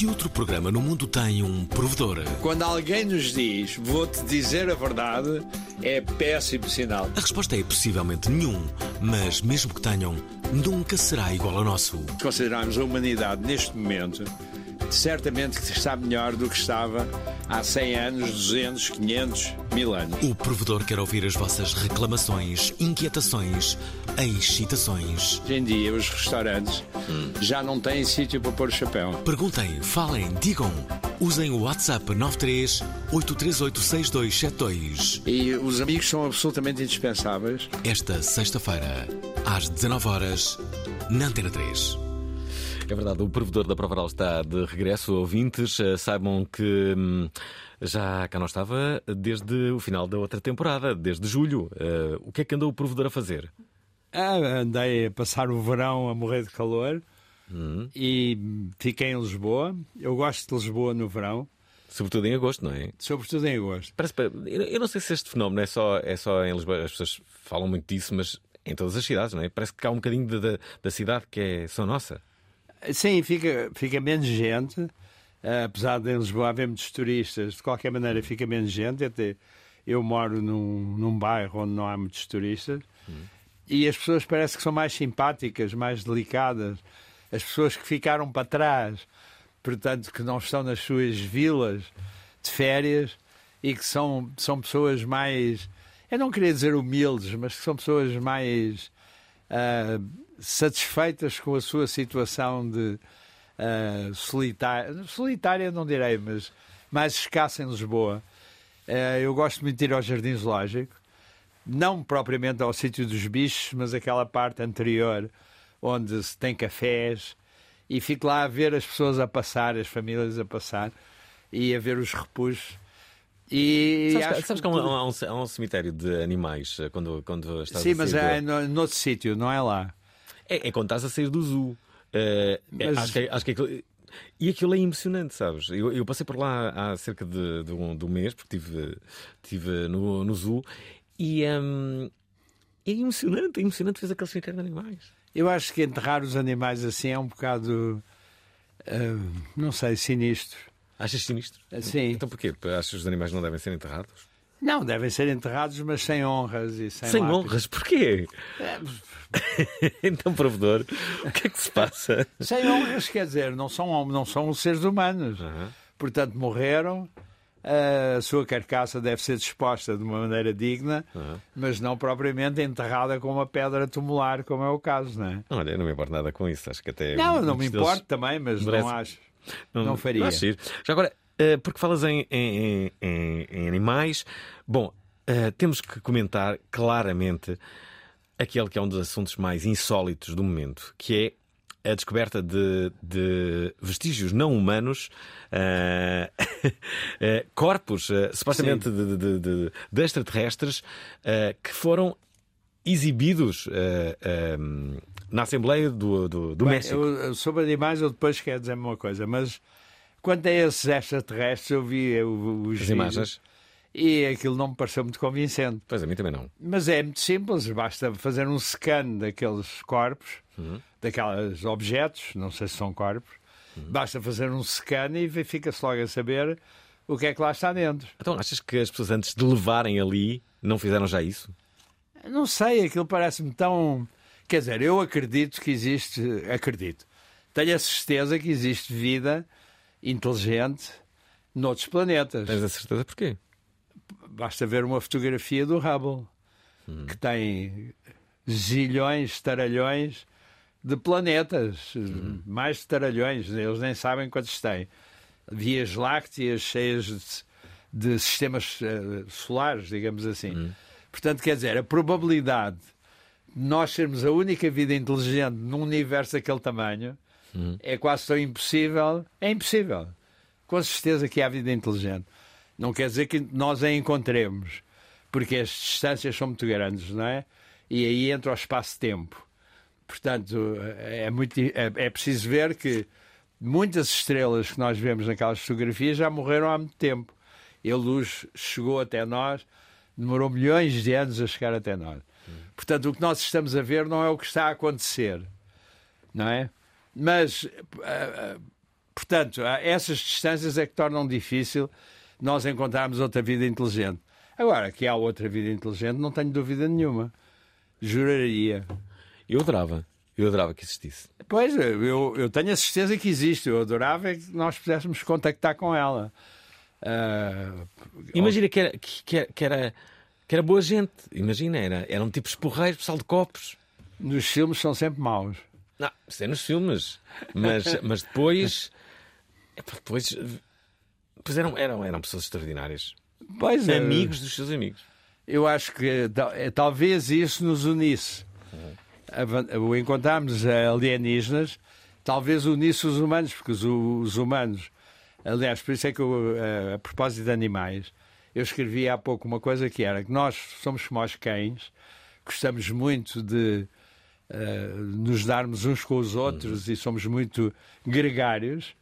Que outro programa no mundo tem um provedor? Quando alguém nos diz vou-te dizer a verdade, é péssimo sinal. A resposta é possivelmente nenhum, mas mesmo que tenham, nunca será igual ao nosso. Considerarmos a humanidade neste momento, certamente que está melhor do que estava há 100 anos, 200, 500, 1000 anos. O provedor quer ouvir as vossas reclamações, inquietações, excitações. Hoje em dia, os restaurantes já não têm sítio para pôr o chapéu. Perguntem, falem, digam. Usem o WhatsApp 93 838 6272. E os amigos são absolutamente indispensáveis. Esta sexta-feira, às 19 horas na Antena 3. É verdade, o provedor da Provaral está de regresso. Ouvintes, eh, saibam que hum, já cá não estava desde o final da outra temporada, desde julho. Eh, o que é que andou o provedor a fazer? Ah, andei a passar o verão a morrer de calor e fiquei em Lisboa. Eu gosto de Lisboa no verão, Sobretudo em agosto, não é? sobretudo em agosto. Parece, eu não sei se este fenómeno é só, é só em Lisboa, as pessoas falam muito disso, mas em todas as cidades, não é? Parece que há um bocadinho de- da- da cidade que é só nossa. Sim, fica, fica menos gente, ah, apesar de em Lisboa haver muitos turistas, de qualquer maneira fica menos gente. Até eu moro num, num bairro onde não há muitos turistas e as pessoas parece que são mais simpáticas, mais delicadas. As pessoas que ficaram para trás, portanto, que não estão nas suas vilas de férias e que são, são pessoas mais, eu não queria dizer humildes, mas que são pessoas mais ah, satisfeitas com a sua situação de ah, solitária, solitária não direi, mas mais escassa em Lisboa. Ah, eu gosto muito de ir ao Jardim Zoológico, não propriamente ao sítio dos bichos, mas aquela parte anterior onde se tem cafés e fico lá a ver as pessoas a passar, as famílias a passar e a ver os repujos. E Sabes, que- acho sabes que há um, há um- há um cemitério de animais eh, quando, quando estás Sim, mas é no, noutro sítio, não é lá. É, é quando estás a sair do zoo. É, Mas- acho, que, acho que aquilo... E aquilo é emocionante, sabes? Eu, eu passei por lá há cerca de, de um, de um mês, porque estive tive no, no zoo, e hum, é emocionante, é emocionante ver aquele cemitério de animais. Eu acho que enterrar os animais assim é um bocado, ah, não sei, sinistro. Achas sinistro? Sim. Então porquê? Achas que os animais não devem ser enterrados? Não, devem ser enterrados, mas sem honras e sem, Sem lápides. honras, porquê? então, provedor, o que é que se passa? Sem honras, quer dizer, não são, não são seres humanos. Aham. Portanto, morreram. A sua carcaça deve ser disposta de uma maneira digna, mas não propriamente enterrada com uma pedra tumular, como é o caso, não é? Olha, eu não me importo nada com isso. Acho que até. Não, eu não me deles- importo também, mas merece- não acho. Não faria. acho giro. Já agora, porque falas em, em- em- em animais, bom, eh, temos que comentar claramente aquele que é um dos assuntos mais insólitos do momento, que é a descoberta de, de vestígios não humanos, eh, eh, corpos eh, supostamente de, de- de- de extraterrestres eh, que foram exibidos eh, eh, na Assembleia do, do, do Bem, México. eu- sobre animais, eu depois quero dizer uma coisa, mas quanto a esses extraterrestres, eu vi os As imagens. e aquilo não me pareceu muito convincente. Pois a mim também não. Mas é muito simples, basta fazer um scan daqueles corpos, Uhum. daqueles objetos, não sei se são corpos, Uhum. basta fazer um scan e fica-se logo a saber o que é que lá está dentro. Então achas que as pessoas antes de levarem ali não fizeram já isso? Não sei, aquilo parece-me tão. Quer dizer, eu acredito que existe. Acredito. Tenho a certeza que existe vida inteligente noutros planetas. Tens a certeza porquê? Basta ver uma fotografia do Hubble, que tem zilhões, taralhões de planetas, mais de taralhões, eles nem sabem quantos têm. Vias lácteas cheias de, de sistemas eh, solares, digamos assim. Portanto, quer dizer, a probabilidade de nós sermos a única vida inteligente num universo daquele tamanho é quase tão impossível. É impossível. Com certeza que há vida inteligente. Não quer dizer que nós a encontremos, porque as distâncias são muito grandes, não é? E aí entra o espaço-tempo. Portanto, é, muito, é, é preciso ver que muitas estrelas que nós vemos naquelas fotografias já morreram há muito tempo. E a luz chegou até nós, demorou milhões de anos a chegar até nós. Portanto, o que nós estamos a ver não é o que está a acontecer, não é? Mas, ah, ah, portanto, essas distâncias é que tornam difícil nós encontrarmos outra vida inteligente. Agora, que há outra vida inteligente, não tenho dúvida nenhuma. Juraria. Eu adorava. Eu adorava que existisse. Pois, eu, eu tenho a certeza que existe. Eu adorava é que nós pudéssemos contactar com ela. Ah, Imagina que era, que, era, que era, que era boa gente. Imagina, era, era um tipo esporreiro, pessoal de copos. nos filmes são sempre maus. Não, isso é nos filmes. Mas, mas depois. Depois, depois eram, eram, eram pessoas extraordinárias. Pois é. Amigos dos seus amigos. Eu acho que ta- eh, talvez isso nos unisse. Avan- O encontrarmos alienígenas, talvez unisse os humanos, porque os, os humanos. Aliás, por isso é que, eu, eh, a propósito de animais, eu escrevi há pouco uma coisa que era que nós somos como os cães, gostamos muito de eh, nos darmos uns com os outros e somos muito gregários,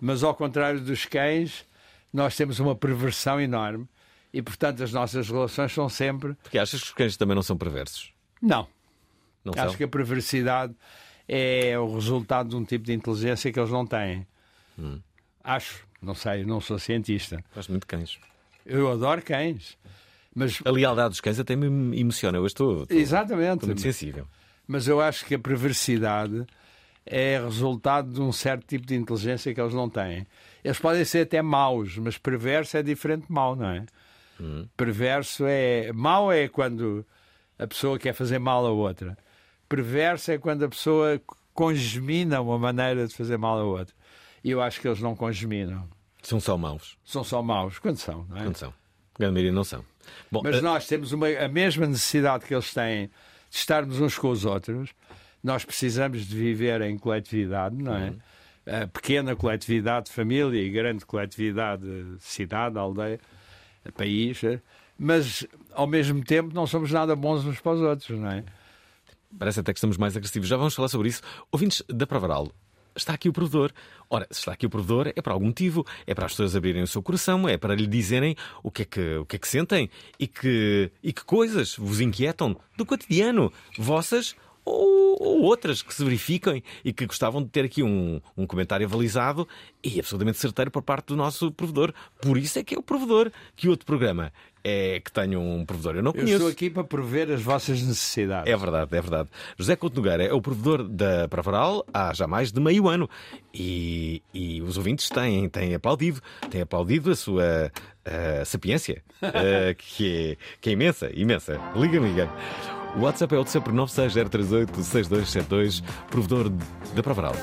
mas ao contrário dos cães, nós temos uma perversão enorme e, portanto, as nossas relações são sempre. Porque achas que os cães também não são perversos? Não. Não Acho são? que a perversidade é o resultado de um tipo de inteligência que eles não têm. Hum. Acho. Não sei, não sou cientista. Gosto muito de cães. Eu adoro cães. Mas, A lealdade dos cães até me emociona. Eu estou, estou, exatamente. estou muito sensível. Mas eu acho que a perversidade é resultado de um certo tipo de inteligência que eles não têm. Eles podem ser até maus, mas perverso é diferente de mau, não é? Perverso é. Mau é quando a pessoa quer fazer mal a outra. Perverso é quando a pessoa congemina uma maneira de fazer mal a outra. E eu acho que eles não congeminam. São só maus. São só maus. Quando são, não é? Quando são. A grande maioria não são. Bom, Mas eh, nós temos uma- a mesma necessidade que eles têm de estarmos uns com os outros. Nós precisamos de viver em coletividade, não é? A pequena coletividade de família e grande coletividade de cidade, aldeia, país. eh, Mas, ao mesmo tempo, não somos nada bons uns para os outros, não é? Parece até que estamos mais agressivos. Já vamos falar sobre isso. Ouvintes da Provaral, está aqui o provedor. Ora, se está aqui o provedor, é por algum motivo. É para as pessoas abrirem o seu coração, é para lhe dizerem o que é que, o que, é que sentem e que, e que coisas vos inquietam do cotidiano, vossas ou, ou outras que se verificam e que gostavam de ter aqui um, um comentário avalizado e absolutamente certeiro por parte do nosso provedor. Por isso é que é o provedor. Que outro programa é que tenha um provedor? Eu não Eu conheço. estou aqui para prover as vossas necessidades. É verdade, é verdade. José Couto Nogueira é o provedor da Pravaral há já mais de meio ano e, e os ouvintes têm, têm aplaudido, têm aplaudido a sua eh, sapiência, eh, que, é, que é imensa, imensa. Liga-me, liga O WhatsApp é o de sempre 960386272, provedor da. Provaral,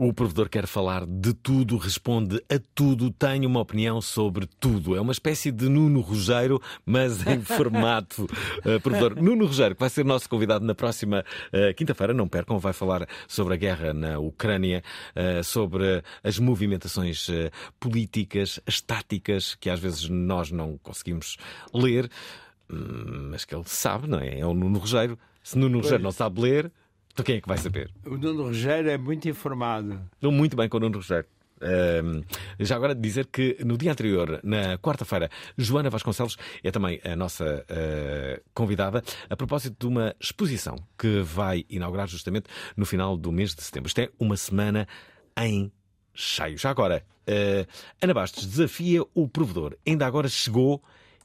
O provedor quer falar de tudo, responde a tudo, tem uma opinião sobre tudo. É uma espécie de Nuno Rugeiro, mas em formato eh, provedor. Nuno Rugeiro, que vai ser nosso convidado na próxima eh, quinta-feira, não percam, vai falar sobre a guerra na Ucrânia, eh, sobre as movimentações políticas, as táticas, que às vezes nós não conseguimos ler, hum, mas que ele sabe, não é? É o Nuno Rugeiro. Se Nuno Rugeiro não sabe ler, então quem é que vai saber? O Nuno Rogério é muito informado. Estou muito bem com o Nuno Rogério. Já agora dizer que no dia anterior, na quarta-feira, Joana Vasconcelos é também a nossa ah, convidada a propósito de uma exposição que vai inaugurar justamente no final do mês de setembro. Isto é uma semana em cheio. Já agora, ah, Ana Bastos desafia o provedor. Ainda agora chegou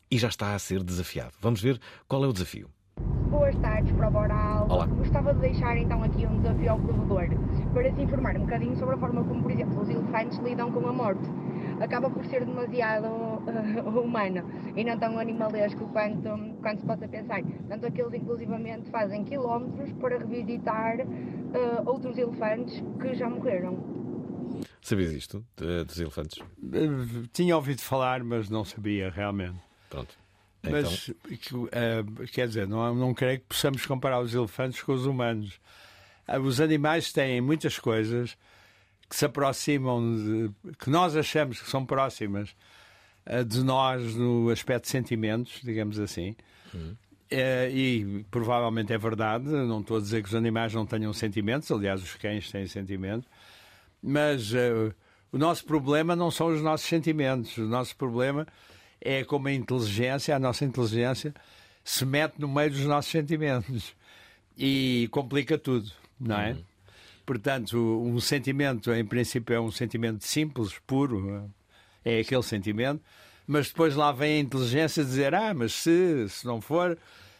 e já está a ser desafiado. Vamos ver qual é o desafio. Boas tardes, Prova Oral. Olá. Gostava de deixar então aqui um desafio ao provedor para se informar um bocadinho sobre a forma como, por exemplo, os elefantes lidam com a morte. Acaba por ser demasiado eh, humano e não tão animalesco quanto, quanto se possa pensar. Tanto que eles, inclusivamente, fazem quilómetros para revisitar eh, outros elefantes que já morreram. Sabias isto de- dos elefantes? Eh, Tinha ouvido falar, mas não sabia realmente. Pronto. Então, Mas, que, eh, quer dizer, não, não creio que possamos comparar os elefantes com os humanos. Ah, Os animais têm muitas coisas que se aproximam, de, que nós achamos que são próximas ah, de nós no aspecto de sentimentos, digamos assim. Eh, e provavelmente é verdade, não estou a dizer que os animais não tenham sentimentos, aliás, os cães têm sentimentos, mas eh, o nosso problema não são os nossos sentimentos, o nosso problema é como a inteligência, a nossa inteligência se mete no meio dos nossos sentimentos e complica tudo, não é? Portanto, um sentimento, em princípio, é um sentimento simples, puro, é aquele sentimento, mas depois lá vem a inteligência dizer: ah, mas se, se não for,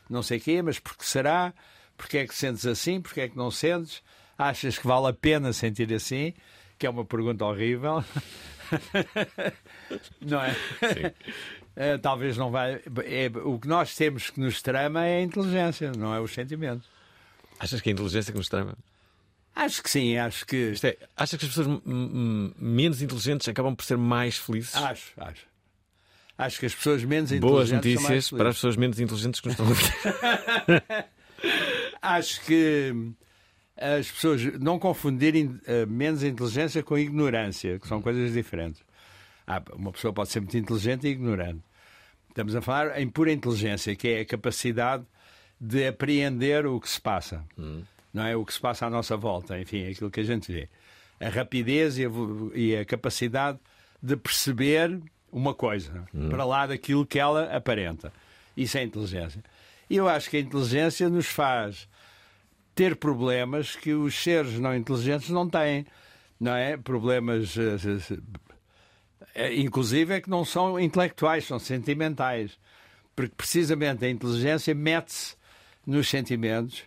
não sei o quê, mas porque será? Porque é que sentes assim? Porque é que não sentes? Achas que vale a pena sentir assim? Que é uma pergunta horrível. não é? Eh, talvez não vai. É, o que nós temos que nos trama é a inteligência, não é o sentimento. achas que é a inteligência que nos trama? Acho que sim, acho que. Isto é, achas que as pessoas menos inteligentes acabam por ser mais felizes? Acho, acho. Acho que as pessoas menos Boas inteligentes. mais notícias para as pessoas menos inteligentes que nos estão a. Acho que as pessoas não confundirem eh, menos inteligência com ignorância, que são coisas diferentes. Ah, uma pessoa pode ser muito inteligente e ignorante. Estamos a falar em pura inteligência, que é a capacidade de apreender o que se passa, não é? O que se passa à nossa volta, enfim, aquilo que a gente vê. A rapidez e a, e a capacidade de perceber uma coisa para lá daquilo que ela aparenta. Isso é inteligência. E eu acho que a inteligência nos faz ter problemas que os seres não inteligentes não têm, não é? Problemas, eh, eh, eh, inclusive, é que não são intelectuais, são sentimentais. Porque precisamente a inteligência mete-se nos sentimentos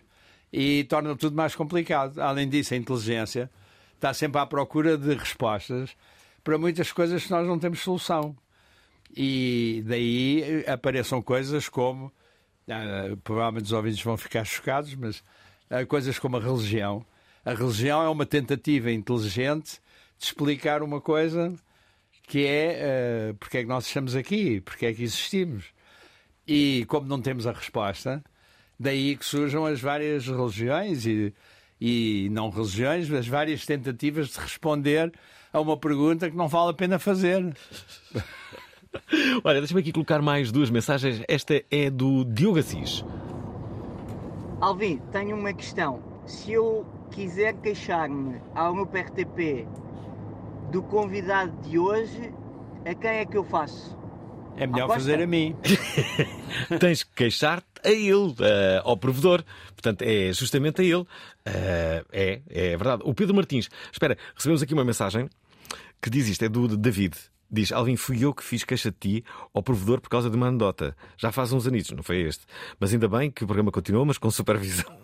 e torna tudo mais complicado. Além disso, a inteligência está sempre à procura de respostas para muitas coisas que nós não temos solução. E daí apareçam coisas como, ah, provavelmente os ouvintes vão ficar chocados, mas ah, coisas como a religião. A religião é uma tentativa inteligente de explicar uma coisa que é ah, porque é que nós estamos aqui, porque é que existimos. E como não temos a resposta, daí que surjam as várias religiões e, e não religiões, as várias tentativas de responder a uma pergunta que não vale a pena fazer. Olha, deixa-me aqui colocar mais duas mensagens. Esta é do Diogo Assis. Alvin, tenho uma questão. Se eu quiser queixar-me ao meu PRTP do convidado de hoje, a quem é que eu faço? É melhor Aposta. fazer a mim. Tens que queixar-te a ele, eh, ao provedor. Portanto, é justamente a ele. Eh, é, é verdade. O Pedro Martins, espera, recebemos aqui uma mensagem que diz isto, é do David. Diz, Alvin, fui eu que fiz queixa de ti ao provedor por causa de uma anedota. Já faz uns anitos, não foi este. Mas ainda bem que o programa continuou, mas com supervisão.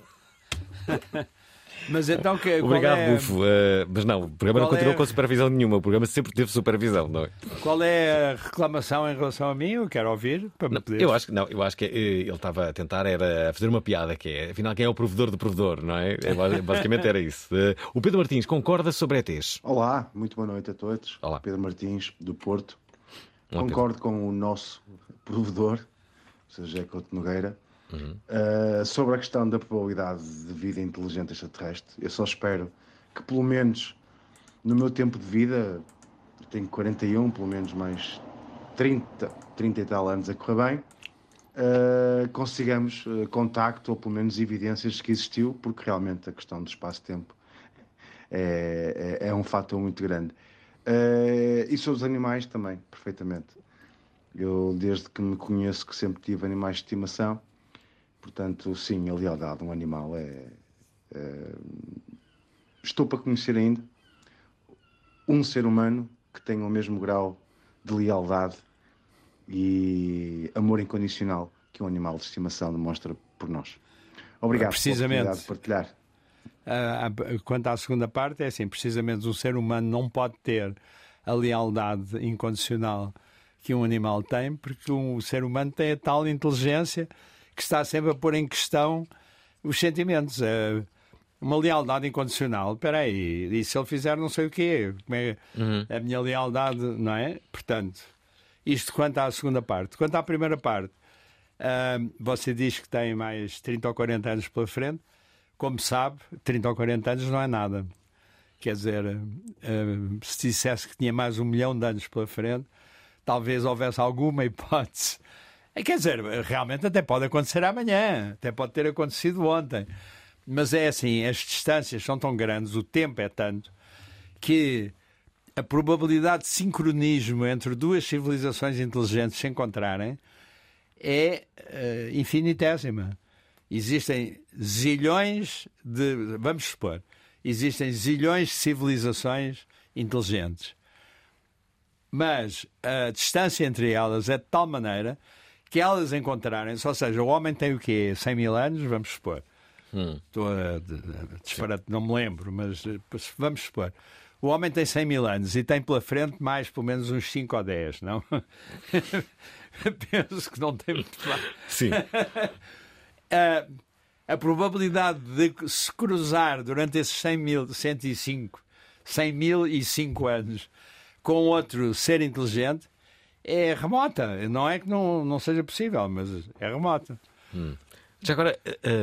Mas então que, Obrigado, é, Bufo. Eh, mas não, o programa não qual continuou é- com supervisão nenhuma. O programa sempre teve supervisão, não é? qual é a reclamação em relação a mim? Eu quero ouvir para me Não, poder. eu acho que não, eu acho que eh, ele estava a tentar era fazer uma piada que é, afinal quem é o provedor do provedor, não é? É, basi- Basicamente era isso. Eh, O Pedro Martins concorda sobre ETs. Olá, muito boa noite a todos. Olá. Pedro Martins, do Porto. Olá, Pedro. Concordo com o nosso provedor, ou seja, é Couto Nogueira, Uhum. uh, sobre a questão da probabilidade de vida inteligente extraterrestre. Eu só espero que, pelo menos no meu tempo de vida, tenho 41, pelo menos mais 30, 30 e tal anos a correr bem, uh, consigamos uh, contacto ou pelo menos evidências que existiu, porque realmente a questão do espaço-tempo é, é, é um fator muito grande. Eh, e sobre os animais também, perfeitamente. Eu, desde que me conheço, que sempre tive animais de estimação. Portanto, sim, a lealdade a um animal é. é- Estou para conhecer ainda um ser humano que tenha o mesmo grau de lealdade e amor incondicional que um animal de estimação demonstra por nós. Obrigado Precisamente. pela de partilhar. Ah, ah, quanto à segunda parte, é assim: precisamente um ser humano não pode ter a lealdade incondicional que um animal tem, porque um ser humano tem a tal inteligência que está sempre a pôr em questão os sentimentos. Ah, uma lealdade incondicional, espera aí, e se ele fizer não sei o quê? Como é a minha lealdade, não é? Portanto, isto quanto à segunda parte. Quanto à primeira parte, ah, você diz que tem mais 30 ou 40 anos pela frente. Como sabe, 30 ou 40 anos não é nada. Quer dizer, ah, se dissesse que tinha mais um milhão de anos pela frente, talvez houvesse alguma hipótese. Eh, Quer dizer, realmente até pode acontecer amanhã, até pode ter acontecido ontem. Mas é assim, as distâncias são tão grandes, o tempo é tanto, que a probabilidade de sincronismo entre duas civilizações inteligentes se encontrarem é eh, infinitésima. Existem zilhões de. Vamos supor, existem zilhões de civilizações inteligentes. Mas a distância entre elas é de tal maneira que elas encontrarem-se, ou seja, o homem tem o quê? 100 mil anos, vamos supor. Estou a, de- de- disparate, não me lembro, mas eh, vamos supor. O homem tem 100 mil anos e tem pela frente mais pelo menos uns 5 ou 10, não? Penso que não tem muito mais. Sim. a, a probabilidade de se cruzar durante esses 100 mil, 105, 100 mil e 5 anos com outro ser inteligente é remota. Não é que não, não seja possível, mas é remota. Já agora,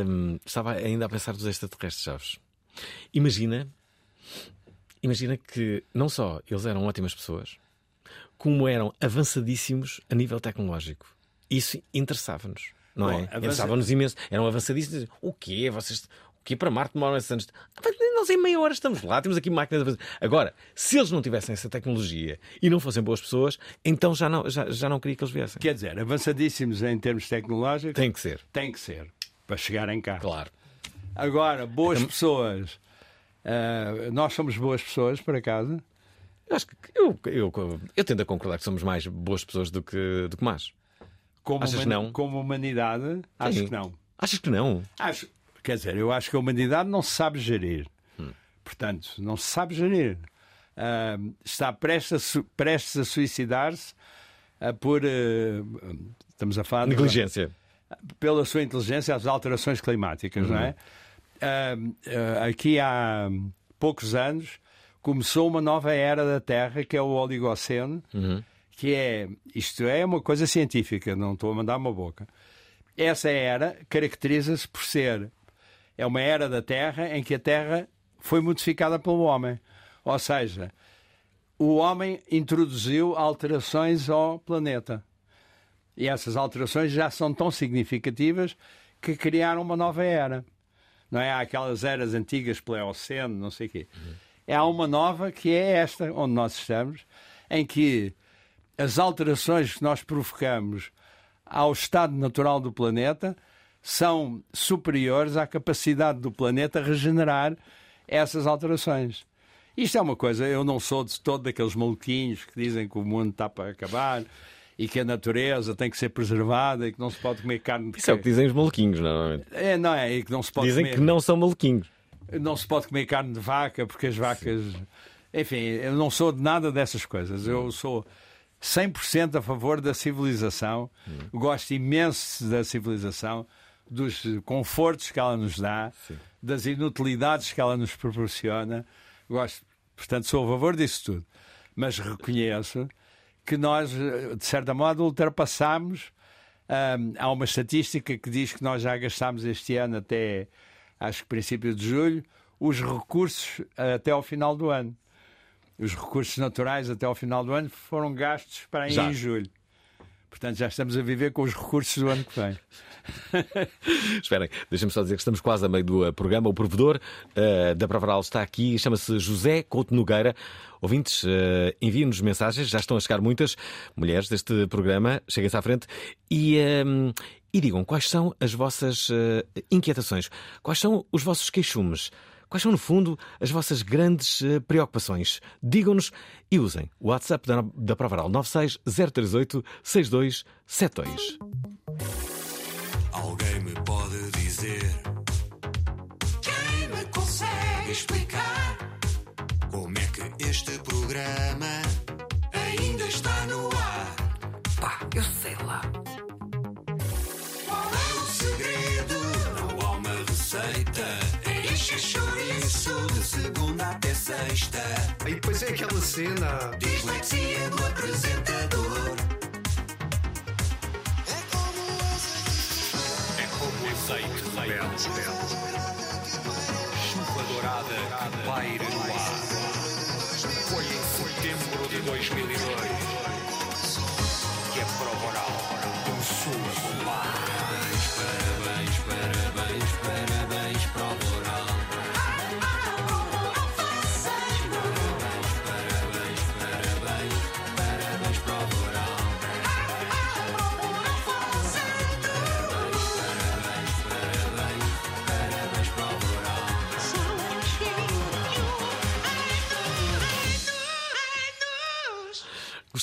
hum, estava ainda a pensar dos extraterrestres, Chaves. Imagina, imagina que não só eles eram ótimas pessoas, como eram avançadíssimos a nível tecnológico. Isso interessava-nos, não Bom, é? avança- Interessava-nos imenso. Eram avançadíssimos. O quê? Vocês. O quê? Para Marte demoram esses anos. Ah, Nós em meia hora estamos lá, temos aqui máquinas. a fazer. Agora, se eles não tivessem essa tecnologia e não fossem boas pessoas, então já não, já, já não queria que eles viessem. Quer dizer, avançadíssimos em termos tecnológicos, Tem que ser. tem que ser, para chegarem cá. Claro. Agora, boas pessoas. ah, nós somos boas pessoas, por acaso. Eu acho que eu, eu, eu tendo a concordar que somos mais boas pessoas do que, do que más. Como, Achas que não? como humanidade, acho Sim. que não. Achas que não? Acho, quer dizer, eu acho que a humanidade não se sabe gerir. Hum. Portanto, não se sabe gerir. Ah, está prestes a, prestes a suicidar-se ah, por. ah, estamos a falar. de- Negligência. pela sua inteligência às alterações climáticas, não é? Ah, ah, aqui há poucos anos começou uma nova era da Terra que é o Oligoceno, que é isto é uma coisa científica, não estou a mandar uma boca. Essa era caracteriza-se por ser é uma era da Terra em que a Terra foi modificada pelo homem, ou seja, o homem introduziu alterações ao planeta. E essas alterações já são tão significativas que criaram uma nova era. Não é? Há aquelas eras antigas, Pleoceno, não sei o quê. É há uma nova que é esta, onde nós estamos, em que as alterações que nós provocamos ao estado natural do planeta são superiores à capacidade do planeta regenerar essas alterações. Isto é uma coisa, eu não sou de todo daqueles maluquinhos que dizem que o mundo está para acabar e que a natureza tem que ser preservada e que não se pode comer carne de Isso é o que dizem os maluquinhos, normalmente. É, não é? E que não se pode Dizem comer... que não são maluquinhos. não se pode comer carne de vaca porque as vacas. Enfim, eu não sou de nada dessas coisas. Eu sou 100% a favor da civilização. Gosto imenso da civilização, dos confortos que ela nos dá, das inutilidades que ela nos proporciona. Gosto, portanto, sou a favor disso tudo. Mas reconheço que nós, de certa modo, ultrapassamos. Hum, há uma estatística que diz que nós já gastámos este ano até, acho que princípio de julho, os recursos até ao final do ano. Os recursos naturais até ao final do ano foram gastos para em julho. Portanto, já estamos a viver com os recursos do ano que vem. Esperem, deixem-me só dizer que estamos quase a meio do eh, programa. O provedor eh, da Provaral está aqui, chama-se José Couto Nogueira. Ouvintes, eh, enviem-nos mensagens, já estão a chegar muitas mulheres deste programa. Cheguem-se à frente e, ehm, e digam quais são as vossas eh, inquietações, quais são os vossos queixumes. Quais são, no fundo, as vossas grandes eh, preocupações? Digam-nos e usem o WhatsApp da, da Provaral 96 038 6272. Alguém me pode dizer Quem me consegue explicar como é que este programa ainda está no ar? Pá, eu sei lá. Qual é o segredo? Não há uma receita. É chouriço De segunda até sexta. E depois é aquela cena. Dislexia do apresentador. É como o azeite rebelde. Chuva dourada que paira no ar. Foi em setembro de 2002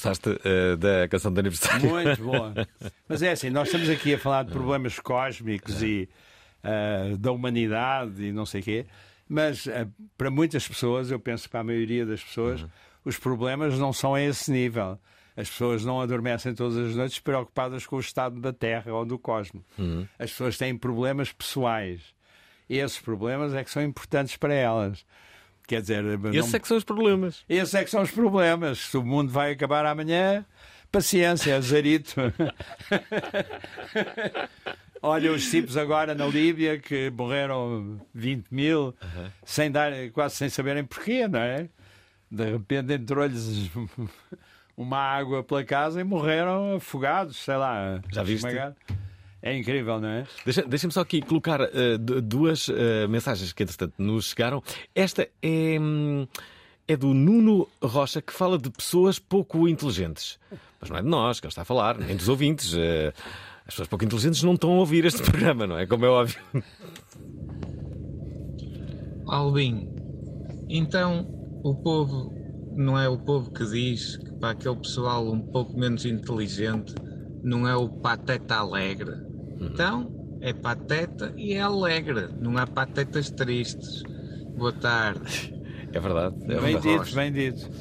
Gostaste eh, da canção de aniversário? Muito boa. Mas é assim, nós estamos aqui a falar de problemas cósmicos e ah, da humanidade e não sei o quê, mas ah, para muitas pessoas, eu penso que para a maioria das pessoas, os problemas não são a esse nível. As pessoas não adormecem todas as noites preocupadas com o estado da Terra ou do cosmos. As pessoas têm problemas pessoais. E esses problemas é que são importantes para elas. Quer dizer, Esses é que são os problemas. esses é que são os problemas. Se o mundo vai acabar amanhã, paciência, azarito. Olha os tipos agora na Líbia que morreram 20 mil sem dar, quase sem saberem porquê, não é? De repente entrou-lhes uma água pela casa e morreram afogados, sei lá. Já viste? esmagados. É incrível, não é? Deixa- Deixa-me só aqui colocar du- duas eh, mensagens que, entretanto, nos chegaram. Esta é, hum, é do Nuno Rocha, que fala de pessoas pouco inteligentes. Mas não é de nós que ele está a falar, nem dos ouvintes. Eh, as pessoas pouco inteligentes não estão a ouvir este programa, não é? Como é óbvio. Alvin, então o povo não é o povo que diz que para aquele pessoal um pouco menos inteligente não é o pateta alegre. Então é pateta e é alegre, não há patetas tristes. Boa tarde. É verdade. É Bem verdade. dito, bem dito.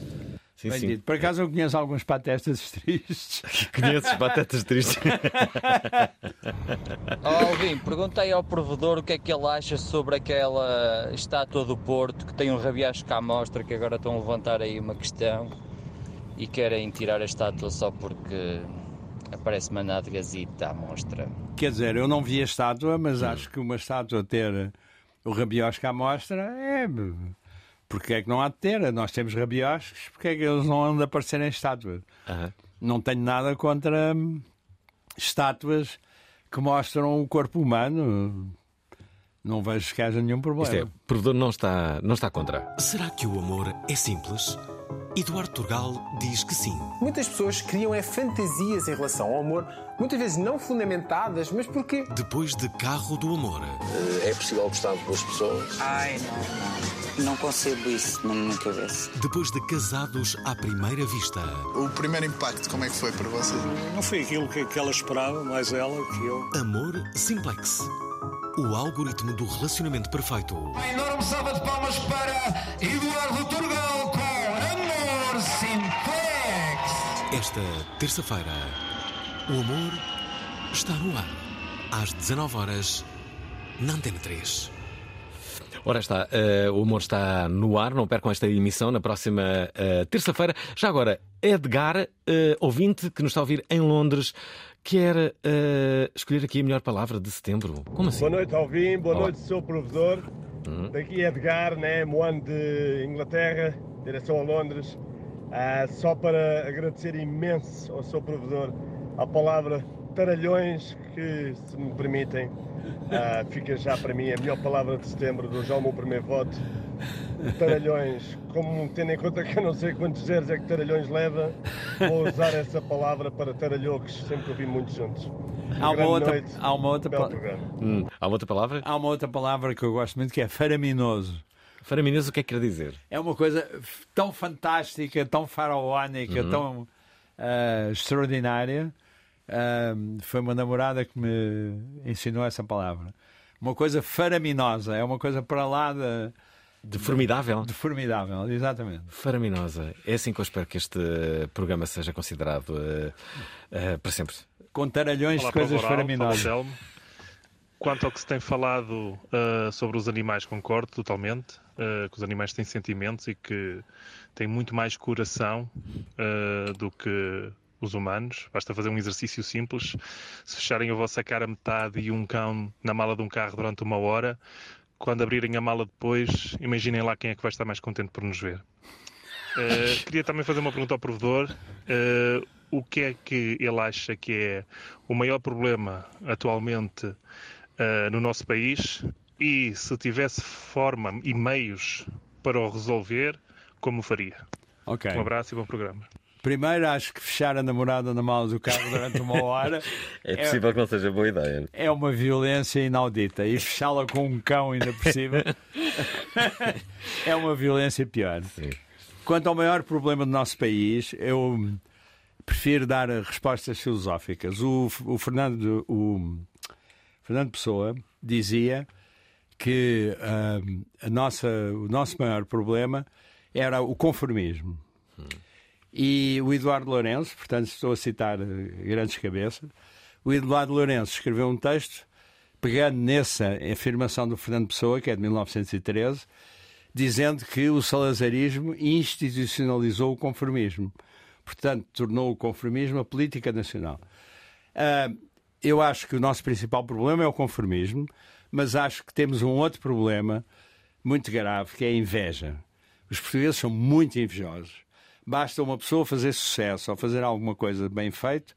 Sim, Bem sim. dito. Por acaso eu conheço alguns patestas tristes. Conheces batatas tristes? Alvin, perguntei ao provedor o que é que ele acha sobre aquela estátua do Porto que tem um rabiasco à mostra que agora estão a levantar aí uma questão e querem tirar a estátua só porque aparece uma nadegazita à mostra. Quer dizer, eu não vi a estátua, mas acho que uma estátua ter o rabiosco à mostra é. Porque é que não há de ter? Nós temos rabioscos, porque é que eles não andam a aparecer em estátuas? Aham. Não tenho nada contra hum, estátuas que mostram o corpo humano. Não vejo que haja nenhum problema. Isto é, o provedor não está, não está contra. Será que o amor é simples? Eduardo Turgal diz que sim. Muitas pessoas criam é fantasias em relação ao amor, muitas vezes não fundamentadas, mas porque Depois de Carro do Amor, É possível gostar de duas pessoas? Ai, não, não. Não concebo isso na minha cabeça. depois de Casados à Primeira Vista, O primeiro impacto, como é que foi para você? Não foi aquilo que, que ela esperava, mais ela que eu. Amor Simplex. O algoritmo do relacionamento perfeito. Uma enorme salva de palmas para Eduardo Turgal com Amor Simplex. Esta terça-feira, o amor está no ar. Às 19 horas na Antena 3. Ora está, eh, o humor está no ar, não percam esta emissão na próxima eh, terça-feira. Já agora, Edgar, eh, ouvinte que nos está a ouvir em Londres, quer escolher aqui a melhor palavra de setembro. Como assim? Boa noite, Alvim. Boa Olá. noite, seu provedor. Hum. Daqui é Edgar, né? Moano de Inglaterra, direção a Londres. Ah, só para agradecer imenso ao seu provedor à palavra taralhões, que, se me permitem, ah, fica já para mim a melhor palavra de setembro, dou já o meu primeiro voto. Taralhões, como tendo em conta que eu não sei quantos zeros é que taralhões leva, vou usar essa palavra para taralhocos, sempre que ouvi muitos juntos. Há uma outra, noite, há uma outra, belo pa- programa. Hum, Há uma outra palavra? há uma outra palavra que eu gosto muito que é faraminoso. Faraminoso, o que é que quer dizer? É uma coisa tão fantástica, tão faraónica, Uhum. tão ah, extraordinária. Ah, foi uma namorada que me ensinou essa palavra. Uma coisa faraminosa, é uma coisa para lá de, De formidável? de formidável, exatamente. Faraminosa. É assim que eu espero que este programa seja considerado eh, eh, para sempre. Com taralhões Olá de coisas faraminosas. Quanto ao que se tem falado ah, sobre os animais, concordo totalmente. ah, que os animais têm sentimentos e que têm muito mais coração ah, do que os humanos. Basta fazer um exercício simples. Se fecharem a vossa cara metade e um cão na mala de um carro durante uma hora, quando abrirem a mala depois, imaginem lá quem é que vai estar mais contente por nos ver. Uh, queria também fazer uma pergunta ao provedor. Uh, o que é que ele acha que é o maior problema atualmente uh, no nosso país e se tivesse forma e meios para o resolver, como faria? Ok. Um abraço e bom programa. Primeiro, acho que fechar a namorada na mala do carro durante uma hora É possível que não seja boa ideia. é uma violência inaudita. E fechá-la com um cão ainda por cima é uma violência pior. Quanto ao maior problema do nosso país, eu prefiro dar respostas filosóficas. O, o Fernando, o Fernando Pessoa dizia que ah, a nossa, o nosso maior problema era o conformismo. E o Eduardo Lourenço, portanto estou a citar eh, grandes cabeças, o Eduardo Lourenço escreveu um texto pegando nessa afirmação do Fernando Pessoa, que é de 1913, dizendo que o salazarismo institucionalizou o conformismo. Portanto, tornou o conformismo a política nacional. Ah, eu acho que o nosso principal problema é o conformismo, mas acho que temos um outro problema muito grave, que é a inveja. Os portugueses são muito invejosos. Basta uma pessoa fazer sucesso ou fazer alguma coisa bem feito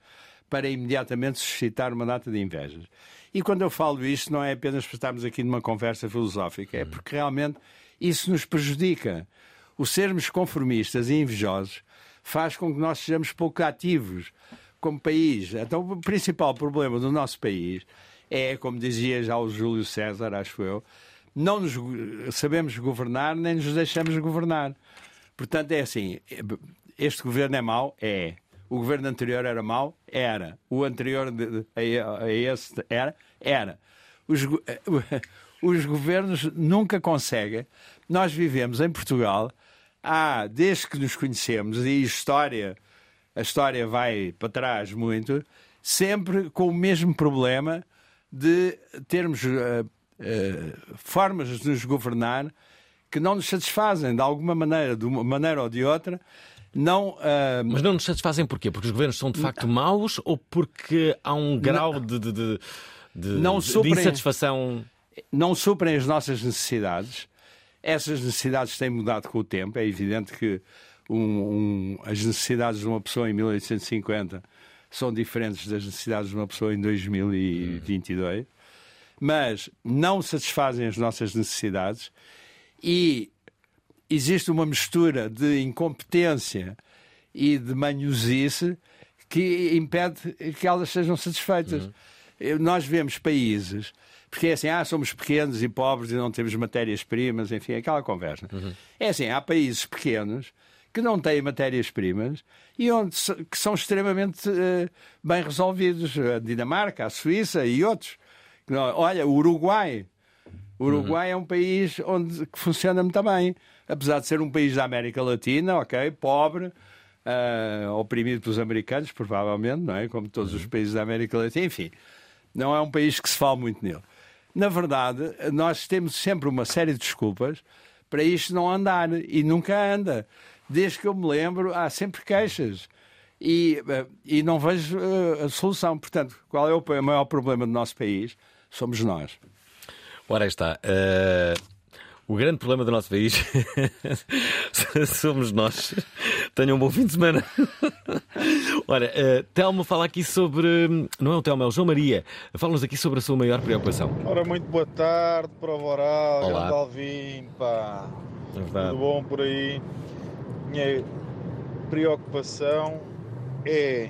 para imediatamente suscitar uma data de invejas. E quando eu falo isto, não é apenas para estarmos aqui numa conversa filosófica, é porque realmente isso nos prejudica. O sermos conformistas e invejosos faz com que nós sejamos pouco ativos como país. Então, o principal problema do nosso país é, como dizia já o Júlio César, acho eu, não nos sabemos governar nem nos deixamos governar. Portanto, é assim: este governo é mau? É. O governo anterior era mau? Era. O anterior a, esse era? Era. Os, os governos nunca conseguem. Nós vivemos em Portugal há, desde que nos conhecemos, e história, a história vai para trás muito, sempre com o mesmo problema de termos eh, eh, formas de nos governar que não nos satisfazem de alguma maneira, de uma maneira ou de outra. Não, ah, Mas não nos satisfazem porquê? Porque os governos são de facto maus ou porque há um grau de, de, de, de- Não de suprem- insatisfação? não suprem as nossas necessidades. Essas necessidades têm mudado com o tempo. É evidente que um- um- as necessidades de uma pessoa em 1850 são diferentes das necessidades de uma pessoa em 2022, mas não satisfazem as nossas necessidades e existe uma mistura de incompetência e de manhosice que impede que elas sejam satisfeitas. Eu- Nós vemos países, porque é assim, ah, somos pequenos e pobres e não temos matérias-primas, enfim, aquela conversa. É assim, há países pequenos que não têm matérias-primas e onde, que são extremamente eh, bem resolvidos. A Dinamarca, a Suíça e outros. Olha, o Uruguai. O Uruguai é um país onde, que funciona muito bem. Apesar de ser um país da América Latina, ok, pobre, ah, oprimido pelos americanos, provavelmente, não é? Como todos os países da América Latina, enfim. Não é um país que se fala muito nele. Na verdade, nós temos sempre uma série de desculpas para isto não andar e nunca anda. Desde que eu me lembro, há sempre queixas e, eh, e não vejo eh, a solução. Portanto, qual é o maior problema do nosso país? Somos nós. Ora, aí está. Eh, o grande problema do nosso país somos nós. Tenham um bom fim de semana. Olha, uh, Telmo fala aqui sobre. Não é o Telmo, é o João Maria. Fala-nos aqui sobre a sua maior preocupação. Ora, muito boa tarde, prova oral, Olá. grande Alvim, pá. É verdade. Tudo bom por aí? Minha preocupação é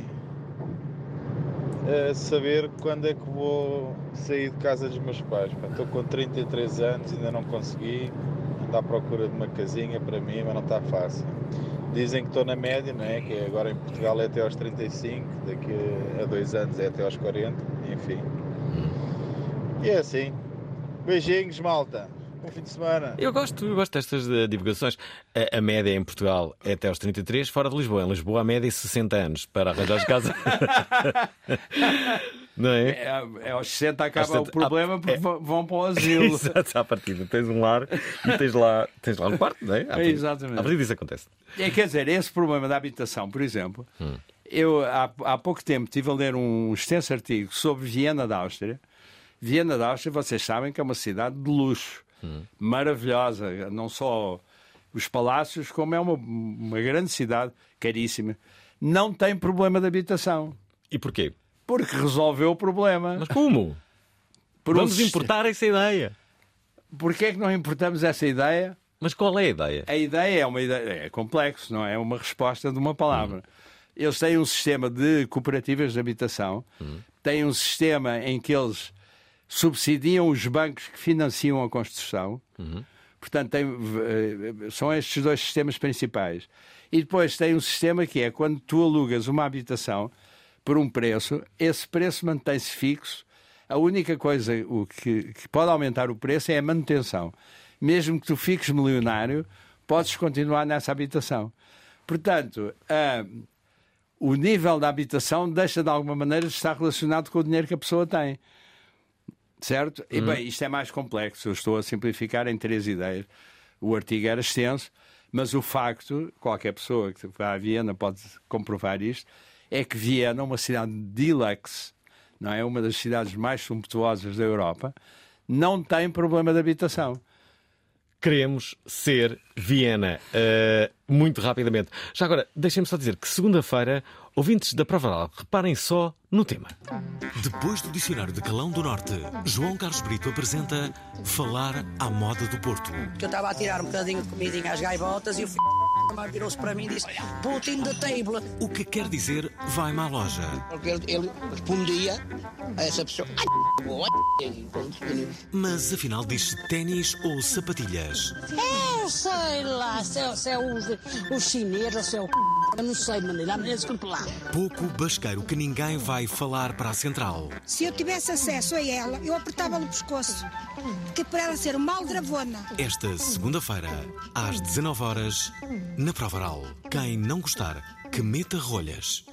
eh, saber quando é que vou sair de casa dos meus pais. Estou com 33 anos, ainda não consegui. Ando à procura de uma casinha para mim, mas não está fácil. Dizem que estou na média, não é? Que agora em Portugal é até aos 35, daqui a dois anos é até aos 40, enfim. E é assim. Beijinhos, malta. Bom fim de semana. Eu gosto, eu gosto destas eh, divulgações. A, a média em Portugal é até aos 33, fora de Lisboa. Em Lisboa, a média é 60 anos para arranjar as casas. Não é? É, é aos 60 acaba Aos 60 o problema porque é. vão- para o asilo. Exato, à partida. Tens um lar e tens lá, tens lá um quarto, não é? À Exatamente. À partida isso acontece. É, quer dizer, esse problema da habitação, por exemplo, Hum. eu há, há pouco tempo estive a ler um extenso artigo sobre Viena da Áustria. Viena da Áustria, vocês sabem que é uma cidade de luxo, Hum. maravilhosa, não só os palácios, como é uma, uma grande cidade, caríssima. Não tem problema de habitação. E porquê? Porque resolveu o problema. Mas como? Por um Vamos sistema- importar essa ideia. Porquê é que não importamos essa ideia? Mas qual é a ideia? A ideia é uma ideia, é complexo, não é? É uma resposta de uma palavra. Eles têm um sistema de cooperativas de habitação, têm um sistema em que eles subsidiam os bancos que financiam a construção. Portanto, tem, eh, são estes dois sistemas principais. E depois tem um sistema que é quando tu alugas uma habitação por um preço, esse preço mantém-se fixo. A única coisa o que, que pode aumentar o preço é a manutenção. Mesmo que tu fiques milionário, podes continuar nessa habitação. Portanto, ah, o nível da habitação deixa de alguma maneira de estar relacionado com o dinheiro que a pessoa tem. Certo? E Uhum. bem, isto é mais complexo. Eu estou a simplificar em três ideias. O artigo era extenso, mas o facto, qualquer pessoa que vá a Viena pode comprovar isto, é que Viena, uma cidade deluxe, não é? Uma das cidades mais sumptuosas da Europa, não tem problema de habitação. Queremos ser Viena. Uh, muito rapidamente. Já agora, deixem-me só dizer que segunda-feira, ouvintes da Prova Oral, reparem só no tema. Depois do Dicionário de Calão do Norte, João Carlos Brito apresenta Falar à Moda do Porto. que eu estava a tirar um bocadinho de comidinha às gaivotas e o f... virou-se para mim e disse Putin the table. O que quer dizer vai-me à loja. Porque ele, ele respondia a essa pessoa. "Ai, boa, e pronto, e- Mas afinal diz ténis ou sapatilhas? Eu sei lá, se é, se é os, os chineses ou se é o. Eu não sei, menina, mas lá. Pouco basqueiro que ninguém vai falar para a central. Se eu tivesse acesso a ela, eu apertava-lhe o pescoço. Que para ela ser uma aldravona. Esta segunda-feira, às 19 horas, na Prova Oral. Quem não gostar, que meta rolhas.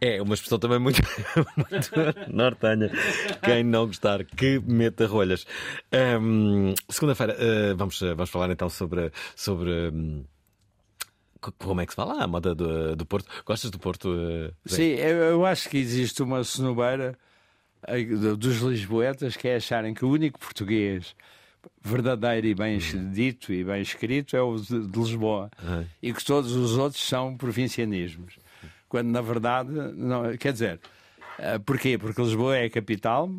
É uma expressão também muito, muito nortenha. Quem não gostar, que meta rolhas. Hum, Segunda-feira, uh, vamos, vamos falar então sobre. sobre co- como é que se fala? A moda do, do Porto. Gostas do Porto? uh, Zé? Sim, eu, eu acho que existe uma cenobeira eh, do- dos lisboetas que é acharem que o único português verdadeiro e bem dito e bem escrito é o de, de Lisboa Ah. e que todos os outros são provincianismos. Quando na verdade, não, quer dizer, eh, porquê? Porque Lisboa é a capital.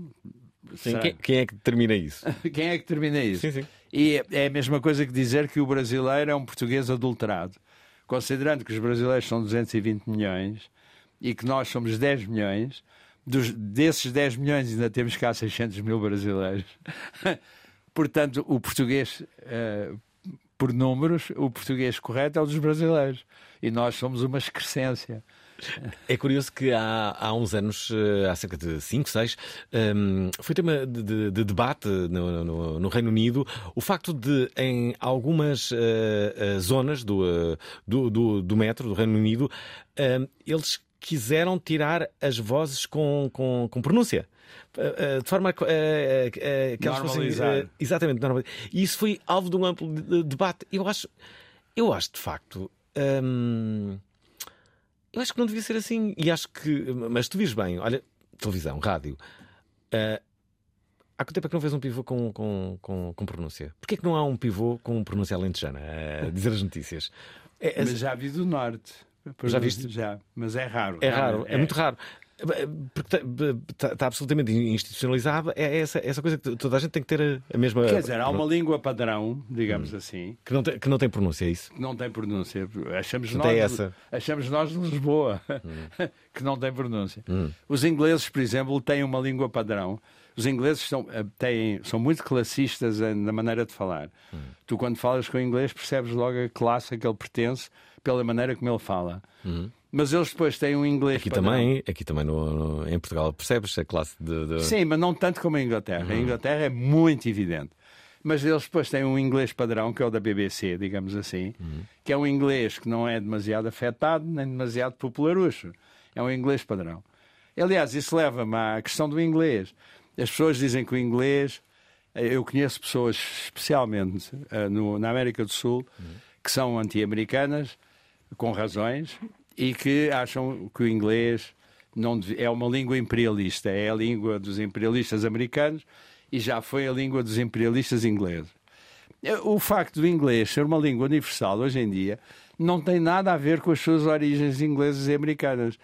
Sim, quem, quem é que determina isso? Quem é que termina isso? Sim, sim. E é a mesma coisa que dizer que o brasileiro é um português adulterado. Considerando que os brasileiros são 220 milhões e que nós somos 10 milhões, dos, desses 10 milhões ainda temos cá 600 mil brasileiros. Portanto, o português, eh, por números, o português correto é o dos brasileiros. E nós somos uma excrescência. É curioso que há, há uns anos, eh, há cerca de 5, 6, foi tema de, de- de debate no, no- no Reino Unido o facto de, em algumas eh, zonas do, do, do, do metro do Reino Unido, eh, eles quiseram tirar as vozes com, com, com pronúncia. Eh, eh, De forma a que, eh, eh, que elas fossem. Exatamente, normalizar. E isso foi alvo de um amplo de- de- debate. Eu acho, eu acho de facto. hum, eu acho que não devia ser assim. E acho que. Mas tu vires bem, olha, televisão, rádio. ah, há quanto tempo é que não fez um pivô com, com, com, com pronúncia? Porquê é que não há um pivô com pronúncia alentejana a dizer as notícias? É, Mas já vi do Norte. Já viste? Já, mas é raro. É raro, é, muito raro. Porque está, está absolutamente institucionalizado. É essa, essa coisa que toda a gente tem que ter a, mesma. Quer dizer, há uma língua padrão, digamos assim. Que não, tem, que não tem pronúncia, é isso? Não tem pronúncia. Achamos Não nós, essa. achamos nós de Lisboa que não tem pronúncia. Os ingleses, por exemplo, têm uma língua padrão. Os ingleses são, eh, têm, são muito classistas na maneira de falar. Tu, quando falas com o inglês, percebes logo a classe a que ele pertence pela maneira como ele fala. Mas eles depois têm um inglês Aqui padrão. também, aqui também no, no- em Portugal, percebes a classe de. de- Sim, mas não tanto como a Inglaterra. A Inglaterra é muito evidente. Mas eles depois têm um inglês padrão, que é o da BBC, digamos assim, que é um inglês que não é demasiado afetado nem demasiado popularucho. É um inglês padrão. Aliás, isso leva-me à questão do inglês. As pessoas dizem que o inglês. eh, Eu conheço pessoas, especialmente eh, no- na América do Sul, que são anti-americanas, com razões, e que acham que o inglês não é uma língua imperialista, é a língua dos imperialistas americanos e já foi a língua dos imperialistas ingleses. Eh, O facto do inglês ser uma língua universal hoje em dia não tem nada a ver com as suas origens inglesas e americanas.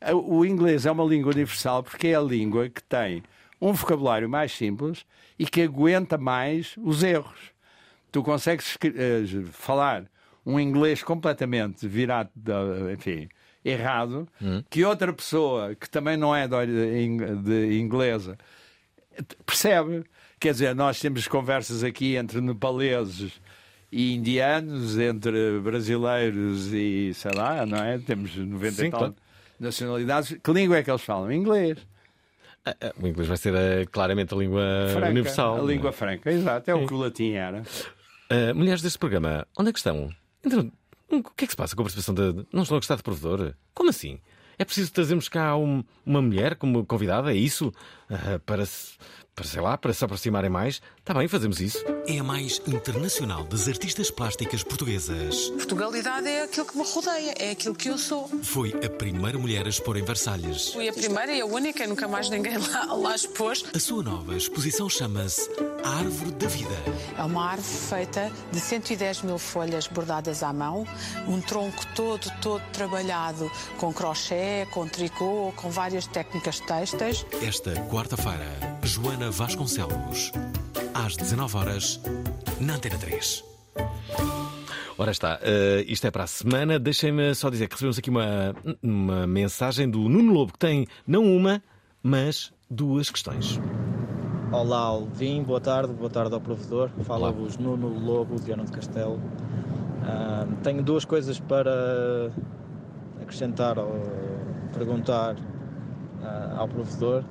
Eh, O inglês é uma língua universal porque é a língua que tem um vocabulário mais simples e que aguenta mais os erros. Tu consegues eh, falar um inglês completamente virado, da- enfim, errado, que outra pessoa que também não é de, de inglesa percebe. Quer dizer, nós temos conversas aqui entre nepaleses e indianos, entre brasileiros e sei lá, não é? Temos 90 Sim, e tal claro. nacionalidades. Que língua é que eles falam? Inglês. Ah, ah, O inglês vai ser eh, claramente a língua Franca, universal. A é? língua franca, exato. É Sim. o que o latim era. Ah, mulheres deste programa, onde é que estão? Então, o que é que se passa com a participação de. Não estão a gostar de provedor? Como assim? É preciso trazermos cá um- uma mulher como convidada? É isso? Ah, para, para, sei lá, para se aproximarem mais? Está bem, fazemos isso. É a mais internacional das artistas plásticas portuguesas. Portugalidade é aquilo que me rodeia, é aquilo que eu sou. Foi a primeira mulher a expor em Versalhes. Fui a primeira e a única, nunca mais ninguém lá, lá expôs. A sua nova exposição chama-se Árvore da Vida. É uma árvore feita de 110 mil folhas bordadas à mão, um tronco todo, todo trabalhado com crochê, com tricô, com várias técnicas têxteis. Esta quarta-feira, Joana Vasconcelos. Às 19 horas na Antena 3. Ora está, eh, isto é para a semana. Deixem-me só dizer que recebemos aqui uma, uma mensagem do Nuno Lobo que tem não uma, mas duas questões. Olá, Alvin, boa tarde, boa tarde ao provedor. Fala-vos Nuno Lobo, de Viana do Castelo. Ah, tenho duas coisas para acrescentar ou perguntar ah, ao provedor.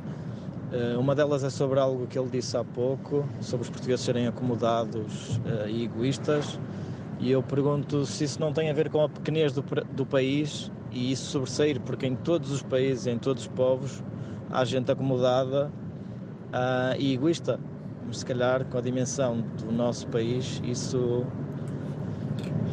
Ah, uma delas é sobre algo que ele disse há pouco, sobre os portugueses serem acomodados ah, e egoístas. E eu pergunto se isso não tem a ver com a pequenez do, do país e isso sobressair, porque em todos os países, em todos os povos, há gente acomodada ah, e egoísta. Mas se calhar com a dimensão do nosso país isso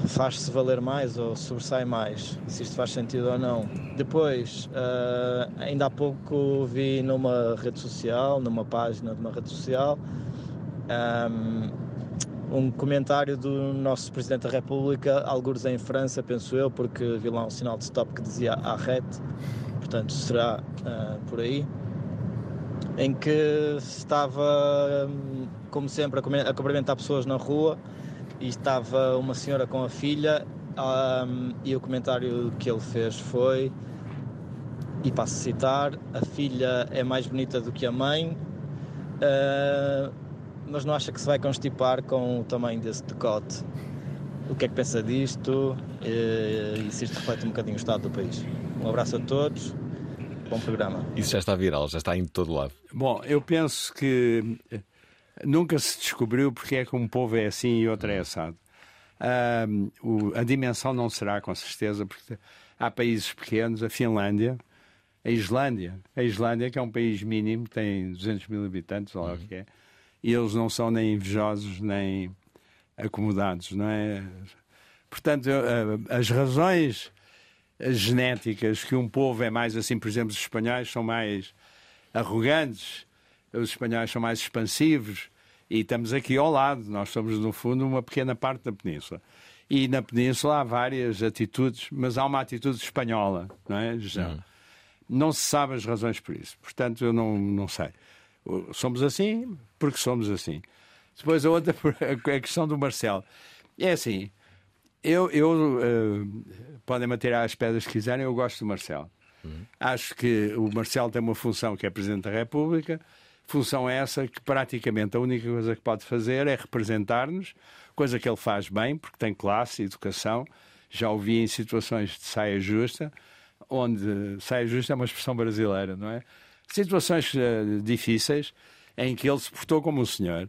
faz-se valer mais ou sobressai mais, se isto faz sentido ou não. Depois, ah, ainda há pouco vi numa rede social, numa página de uma rede social, ahm, um comentário do nosso Presidente da República, alguns em França, penso eu, porque vi lá um sinal de stop que dizia arrete, portanto será ah, por aí em que estava, hum, como sempre, a cumprimentar pessoas na rua e estava uma senhora com a filha hum, e o comentário que ele fez foi, e passo a citar, a filha é mais bonita do que a mãe, ah, mas não acha que se vai constipar com o tamanho desse decote. O que é que pensa disto eh, e se isto reflete um bocadinho o estado do país? Um abraço a todos, bom programa. Isso já está viral, já está em todo lado. Bom, eu penso que nunca se descobriu porque é que um povo é assim e outro é assado. O- a dimensão não será, com certeza, porque há países pequenos, a Finlândia, a Islândia, a Islândia, que é um país mínimo, tem 200 mil habitantes, ou lá o que é, e eles não são nem invejosos nem acomodados, não é? Portanto, eh, as razões genéticas que um povo é mais assim, por exemplo, os espanhóis são mais arrogantes, os espanhóis são mais expansivos e estamos aqui ao lado. Nós somos, no fundo, uma pequena parte da península. E na Península há várias atitudes, mas há uma atitude espanhola, não é, José? Hum. Não se sabe as razões por isso. Portanto, eu não, não sei. Somos assim porque somos assim. Depois a outra, a questão do Marcelo. É assim, eu, eu eh, podem manter as pedras que quiserem, eu gosto do Marcelo. Acho que o Marcelo tem uma função que é Presidente da República, função essa que praticamente a única coisa que pode fazer é representar-nos, coisa que ele faz bem, porque tem classe, educação. Já o vi em situações de saia justa, onde saia justa é uma expressão brasileira, não é? Situações eh, difíceis em que ele se portou como um senhor,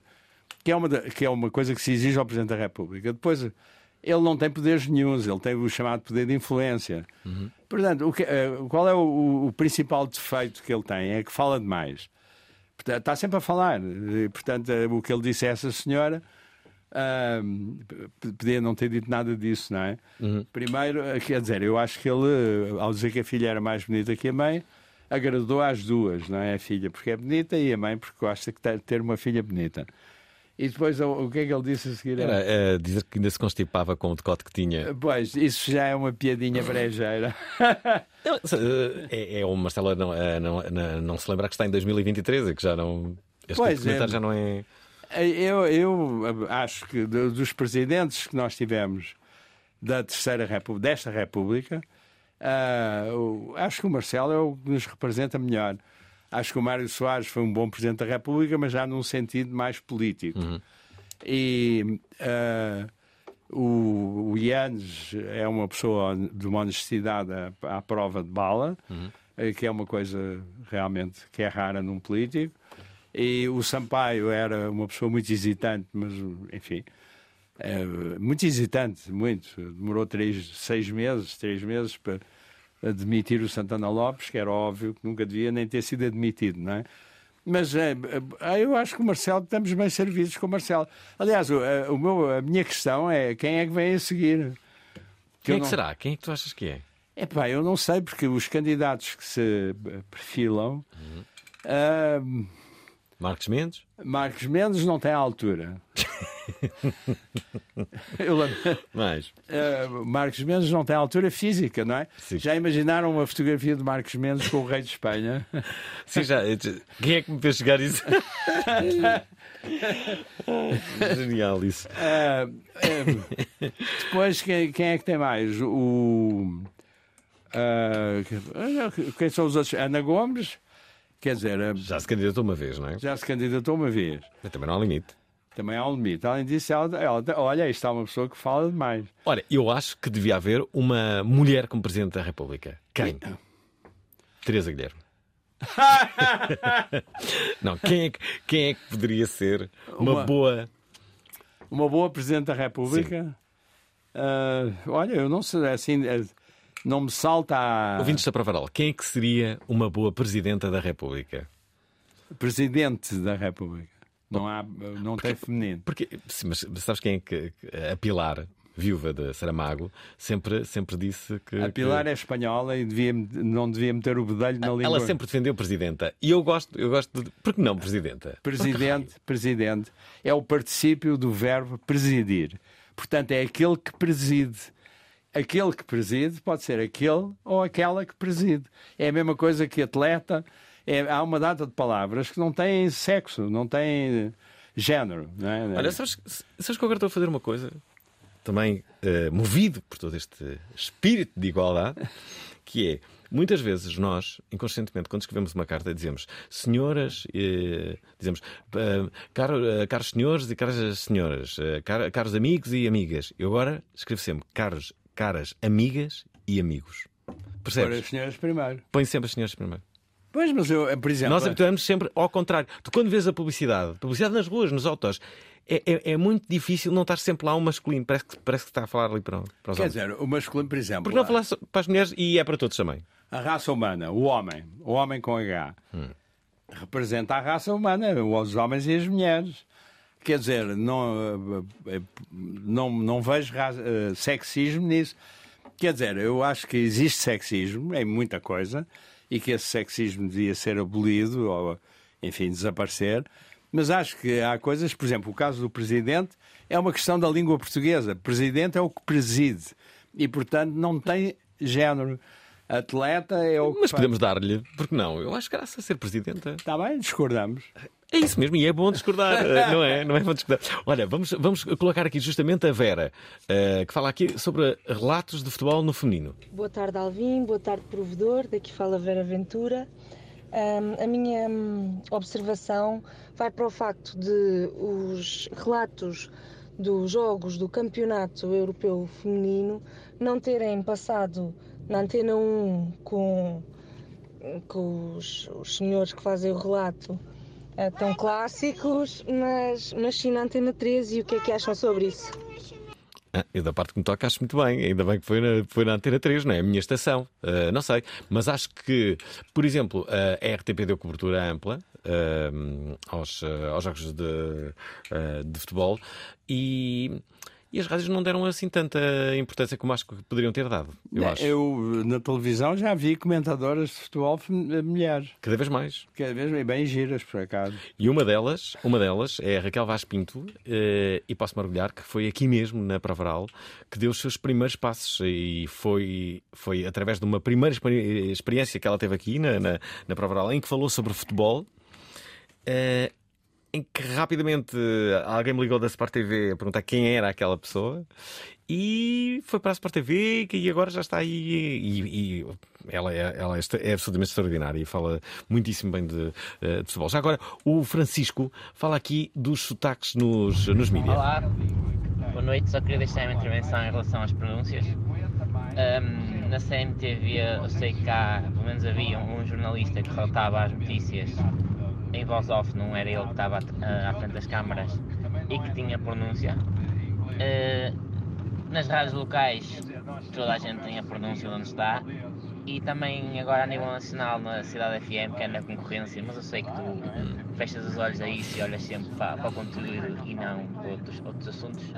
que é, uma, que é uma coisa que se exige ao Presidente da República. Depois, ele não tem poderes nenhuns, ele tem o chamado poder de influência. Portanto, o que- eh, qual é o, o principal defeito que ele tem? É que fala demais. Portanto, está sempre a falar. E, portanto, eh, o que ele disse a essa senhora. p- podia não ter dito nada disso, não é? Primeiro, eh, quer dizer, eu acho que ele, eh, ao dizer que a filha era mais bonita que a mãe, agradou às duas, não é? A filha porque é bonita e a mãe porque gosta de ter uma filha bonita. E depois, o, que é que ele disse a seguir? Era eh, dizer que ainda se constipava com o decote que tinha. Pois, isso já é uma piadinha brejeira. Não, eh, é, é o Marcelo não, não, não, não se lembrar que está em 2023 e que já não. Este Pois, é. já não é. Eu, eu acho que do- dos presidentes que nós tivemos da terceira república, desta república, o- acho que o Marcelo é o que nos representa melhor. Acho que o Mário Soares foi um bom presidente da República, mas já num sentido mais político. E ah, o, o Ianes é uma pessoa de uma honestidade à, à prova de bala, eh, que é uma coisa realmente que é rara num político. E o Sampaio era uma pessoa muito hesitante, mas enfim, é, muito hesitante, muito. Demorou três, seis meses, três meses para admitir o Santana Lopes, que era óbvio que nunca devia nem ter sido admitido, não é? Mas é, é, eu acho que o Marcelo, estamos bem servidos com o Marcelo. Aliás, o, a- o meu, a minha questão é quem é que vem a seguir? Quem eu é que não- será? Quem é que tu achas que é? Epá, eu não sei, porque os candidatos que se eh, perfilam. ah, Marcos Mendes? Marcos Mendes não tem a altura. Eu lembro- Mais. Eh, Marcos Mendes não tem altura física, não é? Já imaginaram uma fotografia de Marcos Mendes com o rei de Espanha? Sim, já. Quem é que me fez chegar isso? Genial isso. Eh, depois, quem, quem é que tem mais? O. quem são os outros? Ana Gomes, quer dizer, Já se candidatou uma vez, não é? já se candidatou uma vez. Mas também não há limite. Também há um limite. Além disso, ela, ela- olha, aí está uma pessoa que fala demais. Olha, eu acho que devia haver uma mulher como Presidente da República. Quem? Teresa Guilherme. não, quem é, que, quem é que poderia ser uma, Uma- boa. Uma boa Presidente da República? Ah, olha, eu não sei, assim, eh, não me salta a. Ouvintes da Provaral, quem é que seria uma boa Presidenta da República? Presidente da República. Não, há, não tem feminino. Porque, sim, mas sabes quem é que. A Pilar, viúva de Saramago, sempre, sempre disse que. A Pilar que- é espanhola e devia, não devia meter o bedelho na língua. Ela sempre defendeu Presidenta. E eu gosto, eu gosto de. Por que não Presidenta? Presidente, presidente, é o particípio do verbo presidir. Portanto, é aquele que preside. Aquele que preside pode ser aquele ou aquela que preside. É a mesma coisa que atleta. É- há uma data de palavras que não têm sexo, não têm género. Não é? Olha, sabes, sabes que eu agora estou a fazer uma coisa? Também eh, movido por todo este espírito de igualdade, que é. Muitas vezes nós, inconscientemente, quando escrevemos uma carta, dizemos senhoras, eh, dizemos eh, caro- eh, caros senhores e caras senhoras, car- caros amigos e amigas. Eu agora escrevo sempre caros, caras amigas e amigos. Para Percebes? as senhoras primeiro. Põe sempre as senhoras primeiro. Pois, mas eu, por exemplo. Nós habituamos sempre ao contrário. Tu, quando vês a publicidade, publicidade nas ruas, nos autos, é, é, é muito difícil não estar sempre lá um masculino. Parece que, parece que está a falar ali para, para os Quer homens. dizer, o masculino, por exemplo. Porque não falar para as mulheres e é para todos também. A raça humana, o homem, o homem com H, representa a raça humana, os homens e as mulheres. Quer dizer, não, eh, eh, não, não vejo eh, sexismo nisso. Quer dizer, eu acho que existe sexismo em muita coisa e que esse sexismo devia ser abolido ou, enfim, desaparecer. Mas acho que há coisas, por exemplo, o caso do Presidente é uma questão da língua portuguesa. Presidente é o que preside e, portanto, não tem género. Atleta é o que. Mas faz- podemos dar-lhe, porque não? Eu acho que graça a ser presidenta. Está bem, discordamos. É isso mesmo, e é bom discordar, eh, não é? Não é bom discordar. Olha, vamos, vamos colocar aqui justamente a Vera, eh, que fala aqui sobre relatos de futebol no feminino. Boa tarde, Alvin. Boa tarde, provedor. Daqui fala Vera Ventura. Ahm, a minha hum, observação vai para o facto de os relatos dos jogos do Campeonato Europeu Feminino não terem passado na Antena 1 com, com os, os senhores que fazem o relato eh, tão clássicos, mas, mas sim na Antena 13. E o que é que acham sobre isso? Ah, eu da parte que me toca acho muito bem, ainda bem que foi na, foi na Antena 3, não é? A minha estação, Ah, não sei. Mas acho que, por exemplo, a RTP deu cobertura ampla ah, aos, ah, aos jogos de, ah, de futebol e, e as rádios não deram assim tanta importância como acho que poderiam ter dado. Eu acho. Eu, na televisão, já vi comentadoras de futebol fem- mulheres. Cada vez mais. Cada vez mais bem giras, por acaso. E uma delas, uma delas é a Raquel Vaz Pinto, eh, e posso mergulhar que foi aqui mesmo, na Provaral, que deu os seus primeiros passos. E foi, foi através de uma primeira experi- experiência que ela teve aqui na, na, na Provaral, em que falou sobre futebol. eh, em que rapidamente alguém me ligou da Sport TV a perguntar quem era aquela pessoa e foi para a Sport TV e agora já está aí e, e ela, é, ela é é absolutamente extraordinária e fala muitíssimo bem de, eh, de futebol. Já agora, o Francisco fala aqui dos sotaques nos, nos mídias. Olá, boa noite. Só queria deixar uma intervenção em relação às pronúncias. Ahm, na CMTV, eu sei que há, pelo menos havia um jornalista que faltava às notícias em voz off, não era ele que estava à, à frente das câmaras e que tinha pronúncia. Ah, nas rádios locais, toda a gente tem a pronúncia de onde está. E também agora a nível nacional na Cidade FM, que é na concorrência, mas eu sei que tu fechas os olhos a isso e olhas sempre para, para o conteúdo e não para outros, outros assuntos.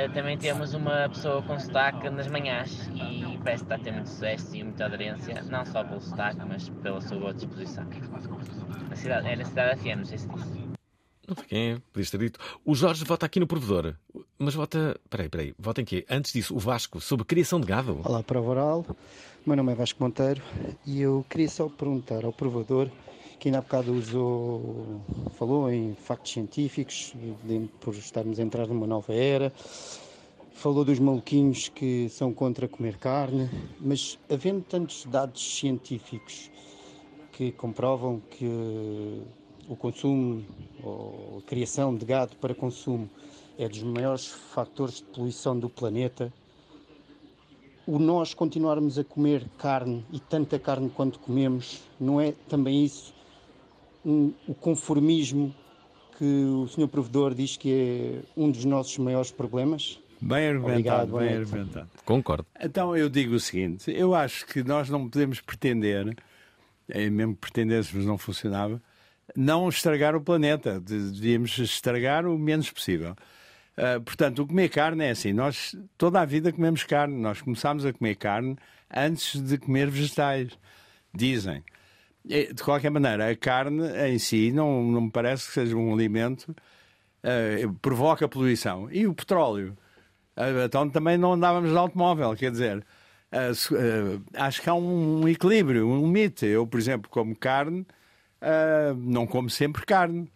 Eh, também temos uma pessoa com sotaque nas manhãs e parece que está a ter muito sucesso e muita aderência, não só pelo sotaque, mas pela sua boa disposição. Na cidade, é na Cidade FM, não sei se disse. Não sei quem é, podias ter dito. O Jorge vota aqui no provedor. Mas vota. Peraí, peraí. Vota em quê? Antes disso, o Vasco, sobre criação de gado. Olá, Prova Oral. Meu nome é Vasco Monteiro e eu queria só perguntar ao provador que ainda há bocado usou, falou em factos científicos, por estarmos a entrar numa nova era, falou dos maluquinhos que são contra comer carne, mas havendo tantos dados científicos que comprovam que o consumo ou a criação de gado para consumo é dos maiores fatores de poluição do planeta, o nós continuarmos a comer carne e tanta carne quanto comemos, não é também isso um- o conformismo que o Sr. Provedor diz que é um dos nossos maiores problemas? Bem argumentado, Obrigado, bem argumentado. Concordo. Então eu digo o seguinte: eu acho que nós não podemos pretender, eh, mesmo que pretendêssemos não funcionava, não estragar o planeta. De- Devíamos estragar o menos possível. Ah, portanto, o comer carne é assim: nós toda a vida comemos carne. Nós começámos a comer carne antes de comer vegetais. Dizem. Eh, De qualquer maneira, a carne em si não, não me parece que seja um alimento eh, provoca poluição. E o petróleo? Ah, Então também não andávamos de automóvel, quer dizer, ah, acho que há um equilíbrio, um limite. Eu, por exemplo, como carne, não como sempre carne,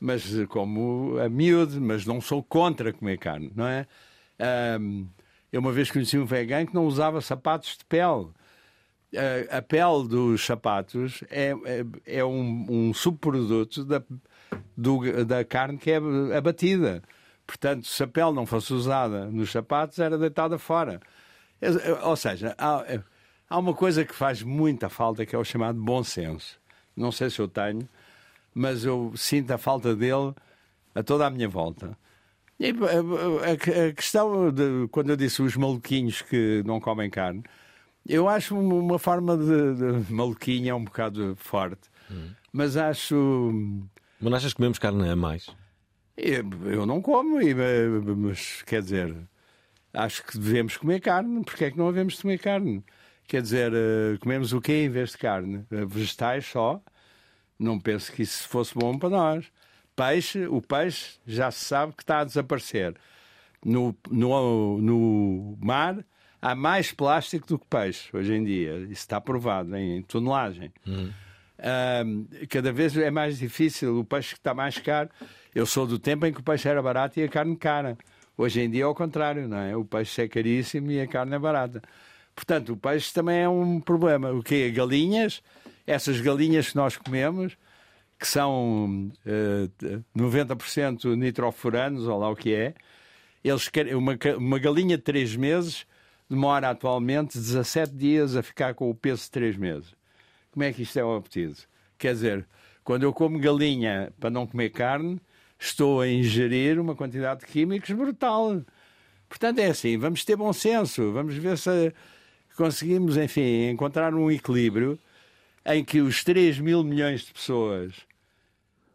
mas como a miúde, mas não sou contra comer carne, não é? Eu uma vez conheci um vegano que não usava sapatos de pele. A- a pele dos sapatos é, é, é um, um subproduto da, do- da carne que é abatida. Portanto, se a pele não fosse usada nos sapatos, era deitada fora. É- Ou seja, há, há uma coisa que faz muita falta, que é o chamado bom senso. Não sei se eu tenho, mas eu sinto a falta dele a toda a minha volta. E a, a- a questão de quando eu disse os maluquinhos que não comem carne, eu acho uma forma de, de maluquinha um bocado forte, mas acho. Mas não achas que comemos carne a mais? Eu, eu não como, eh, mas quer dizer, acho que devemos comer carne. Porque é que não havemos de comer carne? Quer dizer, eh, comemos o quê em vez de carne? Eh, Vegetais só? Não penso que isso fosse bom para nós. peixe, o peixe já se sabe que está a desaparecer. No, no, no mar há mais plástico do que peixe hoje em dia. Isso está provado em tonelagem. Ahm, cada vez é mais difícil. O peixe que está mais caro. Eu sou do tempo em que o peixe era barato e a carne cara. Hoje em dia é o contrário, não é? O peixe é caríssimo e a carne é barata. Portanto, o peixe também é um problema. O que Galinhas, essas galinhas que nós comemos, que são eh, 90% nitrofuranos, ou lá o que é, eles uma, uma galinha de 3 meses demora atualmente 17 dias a ficar com o peso de 3 meses. Como é que isto é obtido? Quer dizer, quando eu como galinha para não comer carne, estou a ingerir uma quantidade de químicos brutal. Portanto, é assim, vamos ter bom senso, vamos ver se conseguimos, enfim, encontrar um equilíbrio em que os 3 mil milhões de pessoas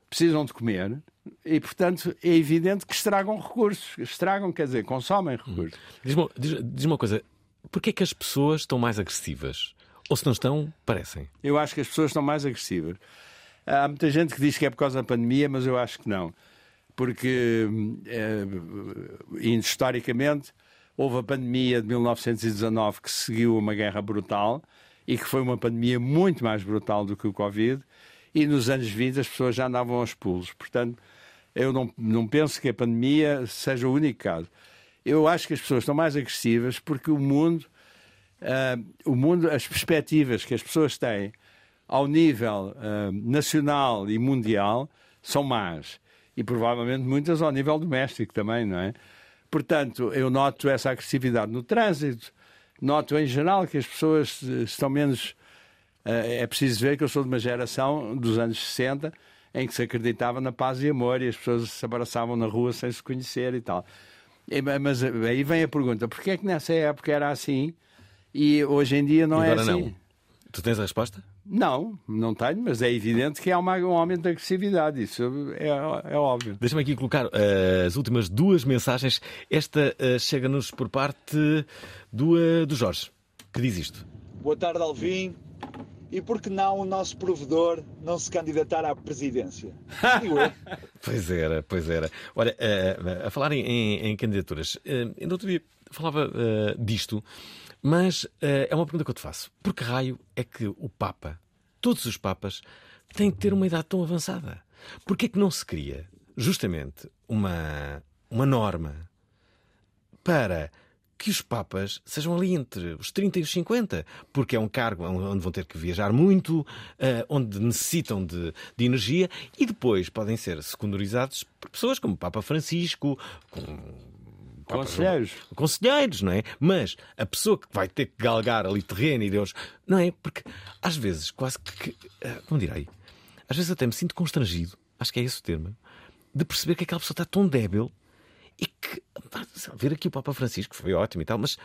precisam de comer e, portanto, é evidente que estragam recursos. Estragam, quer dizer, consomem recursos. Diz-me diz, diz uma coisa: porquê é que as pessoas estão mais agressivas? Ou se não estão, parecem. Eu acho que as pessoas estão mais agressivas. Há muita gente que diz que é por causa da pandemia, mas eu acho que não. Porque, hum, eh, historicamente, houve a pandemia de 1919 que seguiu uma guerra brutal e que foi uma pandemia muito mais brutal do que o Covid. E nos anos 20 as pessoas já andavam aos pulos. Portanto, eu não, não penso que a pandemia seja o único caso. Eu acho que as pessoas estão mais agressivas porque o mundo ah, o mundo, as perspectivas que as pessoas têm ao nível ah, nacional e mundial são más. E provavelmente muitas ao nível doméstico também, não é? Portanto, eu noto essa agressividade no trânsito, noto em geral que as pessoas eh, estão menos. ah, é preciso ver que eu sou de uma geração dos anos 60 em que se acreditava na paz e amor e as pessoas se abraçavam na rua sem se conhecer e tal. E, Mas aí vem a pergunta: porquê é que nessa época era assim e hoje em dia não E é agora assim? não. Tu tens a resposta? Não, não tenho, mas é evidente que há uma- um aumento de agressividade, isso é, é óbvio. Deixa-me aqui colocar eh, as últimas duas mensagens. Esta eh, chega-nos por parte do, eh, do Jorge, que diz isto. Boa tarde, Alvim. E por que não o nosso provedor não se candidatar à presidência? Pois era, pois era. Olha, eh, a falar em, em- candidaturas, eh, ainda outro dia falava eh, disto, mas eh, é uma pergunta que eu te faço. Por que raio é que o Papa, todos os Papas, têm que ter uma idade tão avançada? Porquê é que não se cria justamente uma, uma norma para que os Papas sejam ali entre os 30 e os 50, porque é um cargo onde vão ter que viajar muito, eh, onde necessitam de, de energia e depois podem ser secundarizados por pessoas como o Papa Francisco, com Papa- Conselheiros. Conselheiros, não é? Mas a pessoa que vai ter que galgar ali terreno e Deus. Não é? Porque às vezes, quase que. eh, Como direi? Às vezes até me sinto constrangido, acho que é esse o termo, de perceber que aquela pessoa está tão débil e que. pá, Ver aqui o Papa Francisco foi ótimo e tal, mas.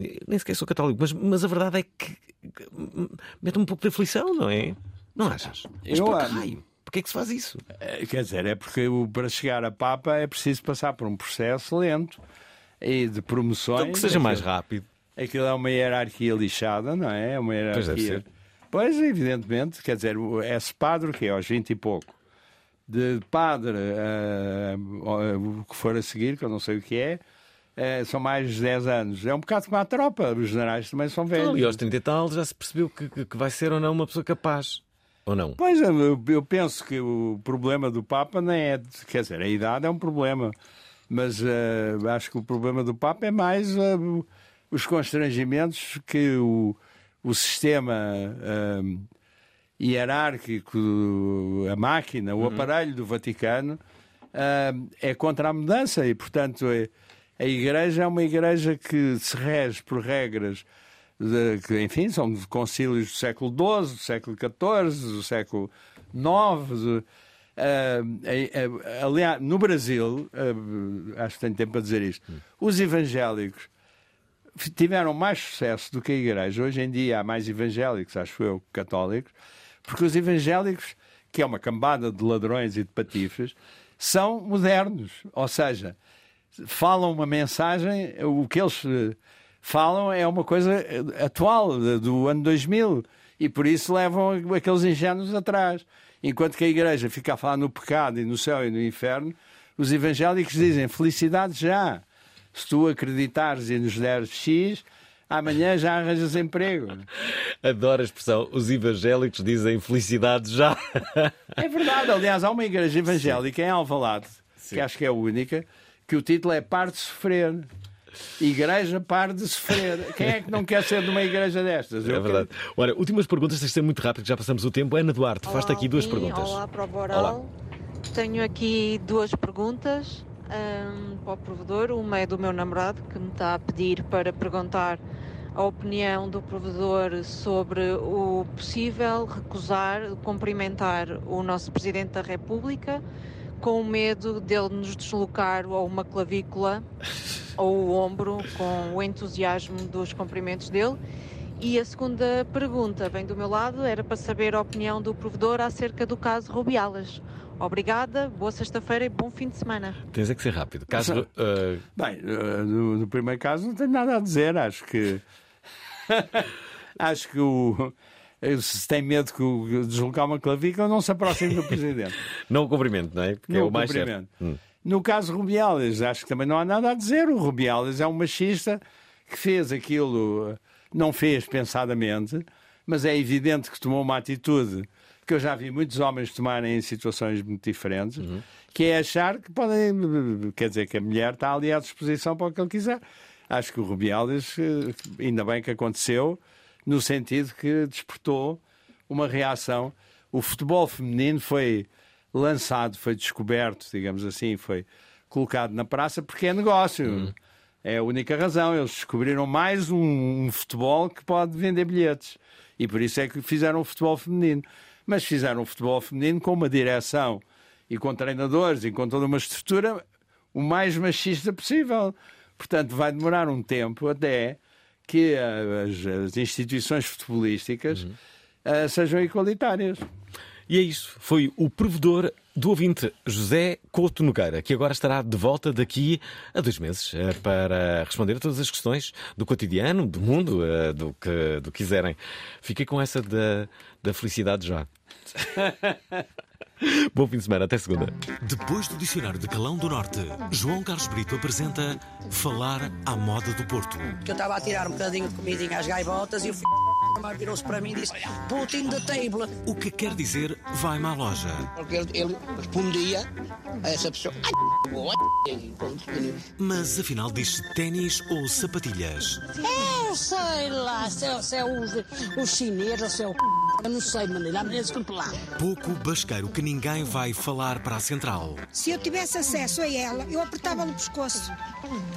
eh, Nem sequer sou católico, mas, mas a verdade é que. que, hum, Mete um pouco de aflição, não é? Não achas? Mas Eu amo. raio? Porquê é que se faz isso? Eh, Quer dizer, é porque para chegar a Papa é preciso passar por um processo lento e de promoções. Então que seja mais rápido. Aquilo é uma hierarquia lixada, não é? É uma Pois deve hierarquia. ser. Pois, evidentemente, quer dizer, é-se padre que é aos 20 e pouco. De padre eh, o que for a seguir, que eu não sei o que é, eh, são mais de 10 anos. É um bocado como a tropa, os generais também são velhos. Ali aos 30 e tal já se percebeu que, que- vai ser ou não uma pessoa capaz. Ou não? Pois, eu, eu penso que o problema do Papa não é. Quer dizer, a idade é um problema, mas eh, acho que o problema do Papa é mais eh, os constrangimentos que o, o sistema eh, hierárquico, a máquina, o aparelho do Vaticano eh, é contra a mudança e, portanto, é- a Igreja é uma Igreja que se rege por regras de- que, enfim, são de concílios do século XII, do século XIV, do século IX. de- ah, eh, eh, aliás, no Brasil, ah, acho que tenho tempo para dizer isto, os evangélicos tiveram mais sucesso do que a Igreja. Hoje em dia há mais evangélicos, acho eu, católicos, porque os evangélicos, que é uma cambada de ladrões e de patifes, são modernos. Ou seja, falam uma mensagem, o que eles eh, falam é uma coisa atual, do ano 2000, e por isso levam aqueles ingênuos atrás. Enquanto que a igreja fica a falar no pecado e no céu e no inferno, os evangélicos dizem felicidade já. Se tu acreditares e nos deres X, amanhã já arranjas emprego. Adoro a expressão. Os evangélicos dizem felicidade já. É verdade. Aliás, há uma igreja evangélica Sim. em Alvalade, Sim. que acho que é a única, que o título é Par de Sofrer. Igreja par de sofrer. Quem é que não quer ser de uma igreja destas? Eu é verdade. Quero... Olha, últimas perguntas, têm de ser muito rápido, já passamos o tempo. Ana Duarte, faz-te aqui duas perguntas. Olá para o Boral. Olá. Tenho aqui duas perguntas um, para o provedor. Uma é do meu namorado, que me está a pedir para perguntar a opinião do provedor sobre o possível recusar cumprimentar o nosso Presidente da República com medo dele nos deslocar ou uma clavícula ou o ombro com o entusiasmo dos cumprimentos dele. E a segunda pergunta vem do meu lado, era para saber a opinião do provedor acerca do caso Rubialas. Obrigada, boa sexta-feira e bom fim de semana. Tens é que ser rápido. Caso, uh... Bem, uh, no, no, primeiro caso não tenho nada a dizer. Acho que. acho que o. Se tem medo o deslocar uma clavícula, não se aproxime do Presidente. não o cumprimento, não é? Porque não é o mais certo. Hum. No caso Rubiales, acho que também não há nada a dizer. O Rubiales é um machista que fez aquilo, não fez pensadamente, mas é evidente que tomou uma atitude que eu já vi muitos homens tomarem em situações muito diferentes, uhum. que é achar que podem, quer dizer, que a mulher está ali à disposição para o que ele quiser. Acho que o Rubiales, eh, ainda bem que aconteceu, no sentido que despertou uma reação. O futebol feminino foi lançado, foi descoberto, digamos assim, foi colocado na praça porque é negócio. Uhum. É a única razão. Eles descobriram mais um, um futebol que pode vender bilhetes. E por isso é que fizeram o futebol feminino mas fizeram o futebol feminino com uma direção e com treinadores e com toda uma estrutura o mais machista possível. Portanto, vai demorar um tempo até que as, as instituições futebolísticas uhum. uh, sejam igualitárias. E é isso. Foi o provedor do ouvinte José Couto Nogueira, que agora estará de volta daqui a dois meses eh, para responder a todas as questões do cotidiano, do mundo, eh, do que do quiserem. Fiquei com essa da, da felicidade já. Bom fim de semana, até segunda. Depois do Dicionário de Calão do Norte, João Carlos Brito apresenta Falar à Moda do Porto. Que eu estava a tirar um bocadinho de comidinha às gaivotas e o f... virou-se para mim e disse Putin the table. O que quer dizer vai à loja? Porque ele, ele respondia a essa pessoa. Mas afinal diz ténis ou sapatilhas? Eu sei lá, se é, se é os, os chineses ou se é o eu não sei, maneira, desculpe lá. Pouco basqueiro que ninguém vai falar para a central. Se eu tivesse acesso a ela, eu apertava-lhe o pescoço.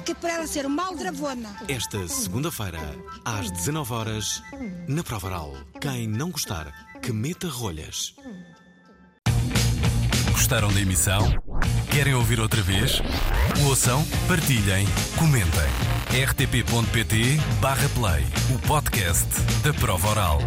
Que para ela ser uma aldravona. Esta segunda-feira, às 19 horas na Provaral. Quem não gostar, que meta rolhas. Gostaram da emissão? Querem ouvir outra vez? Ouçam, partilhem, comentem. rtp.pt/play o podcast da Prova Oral.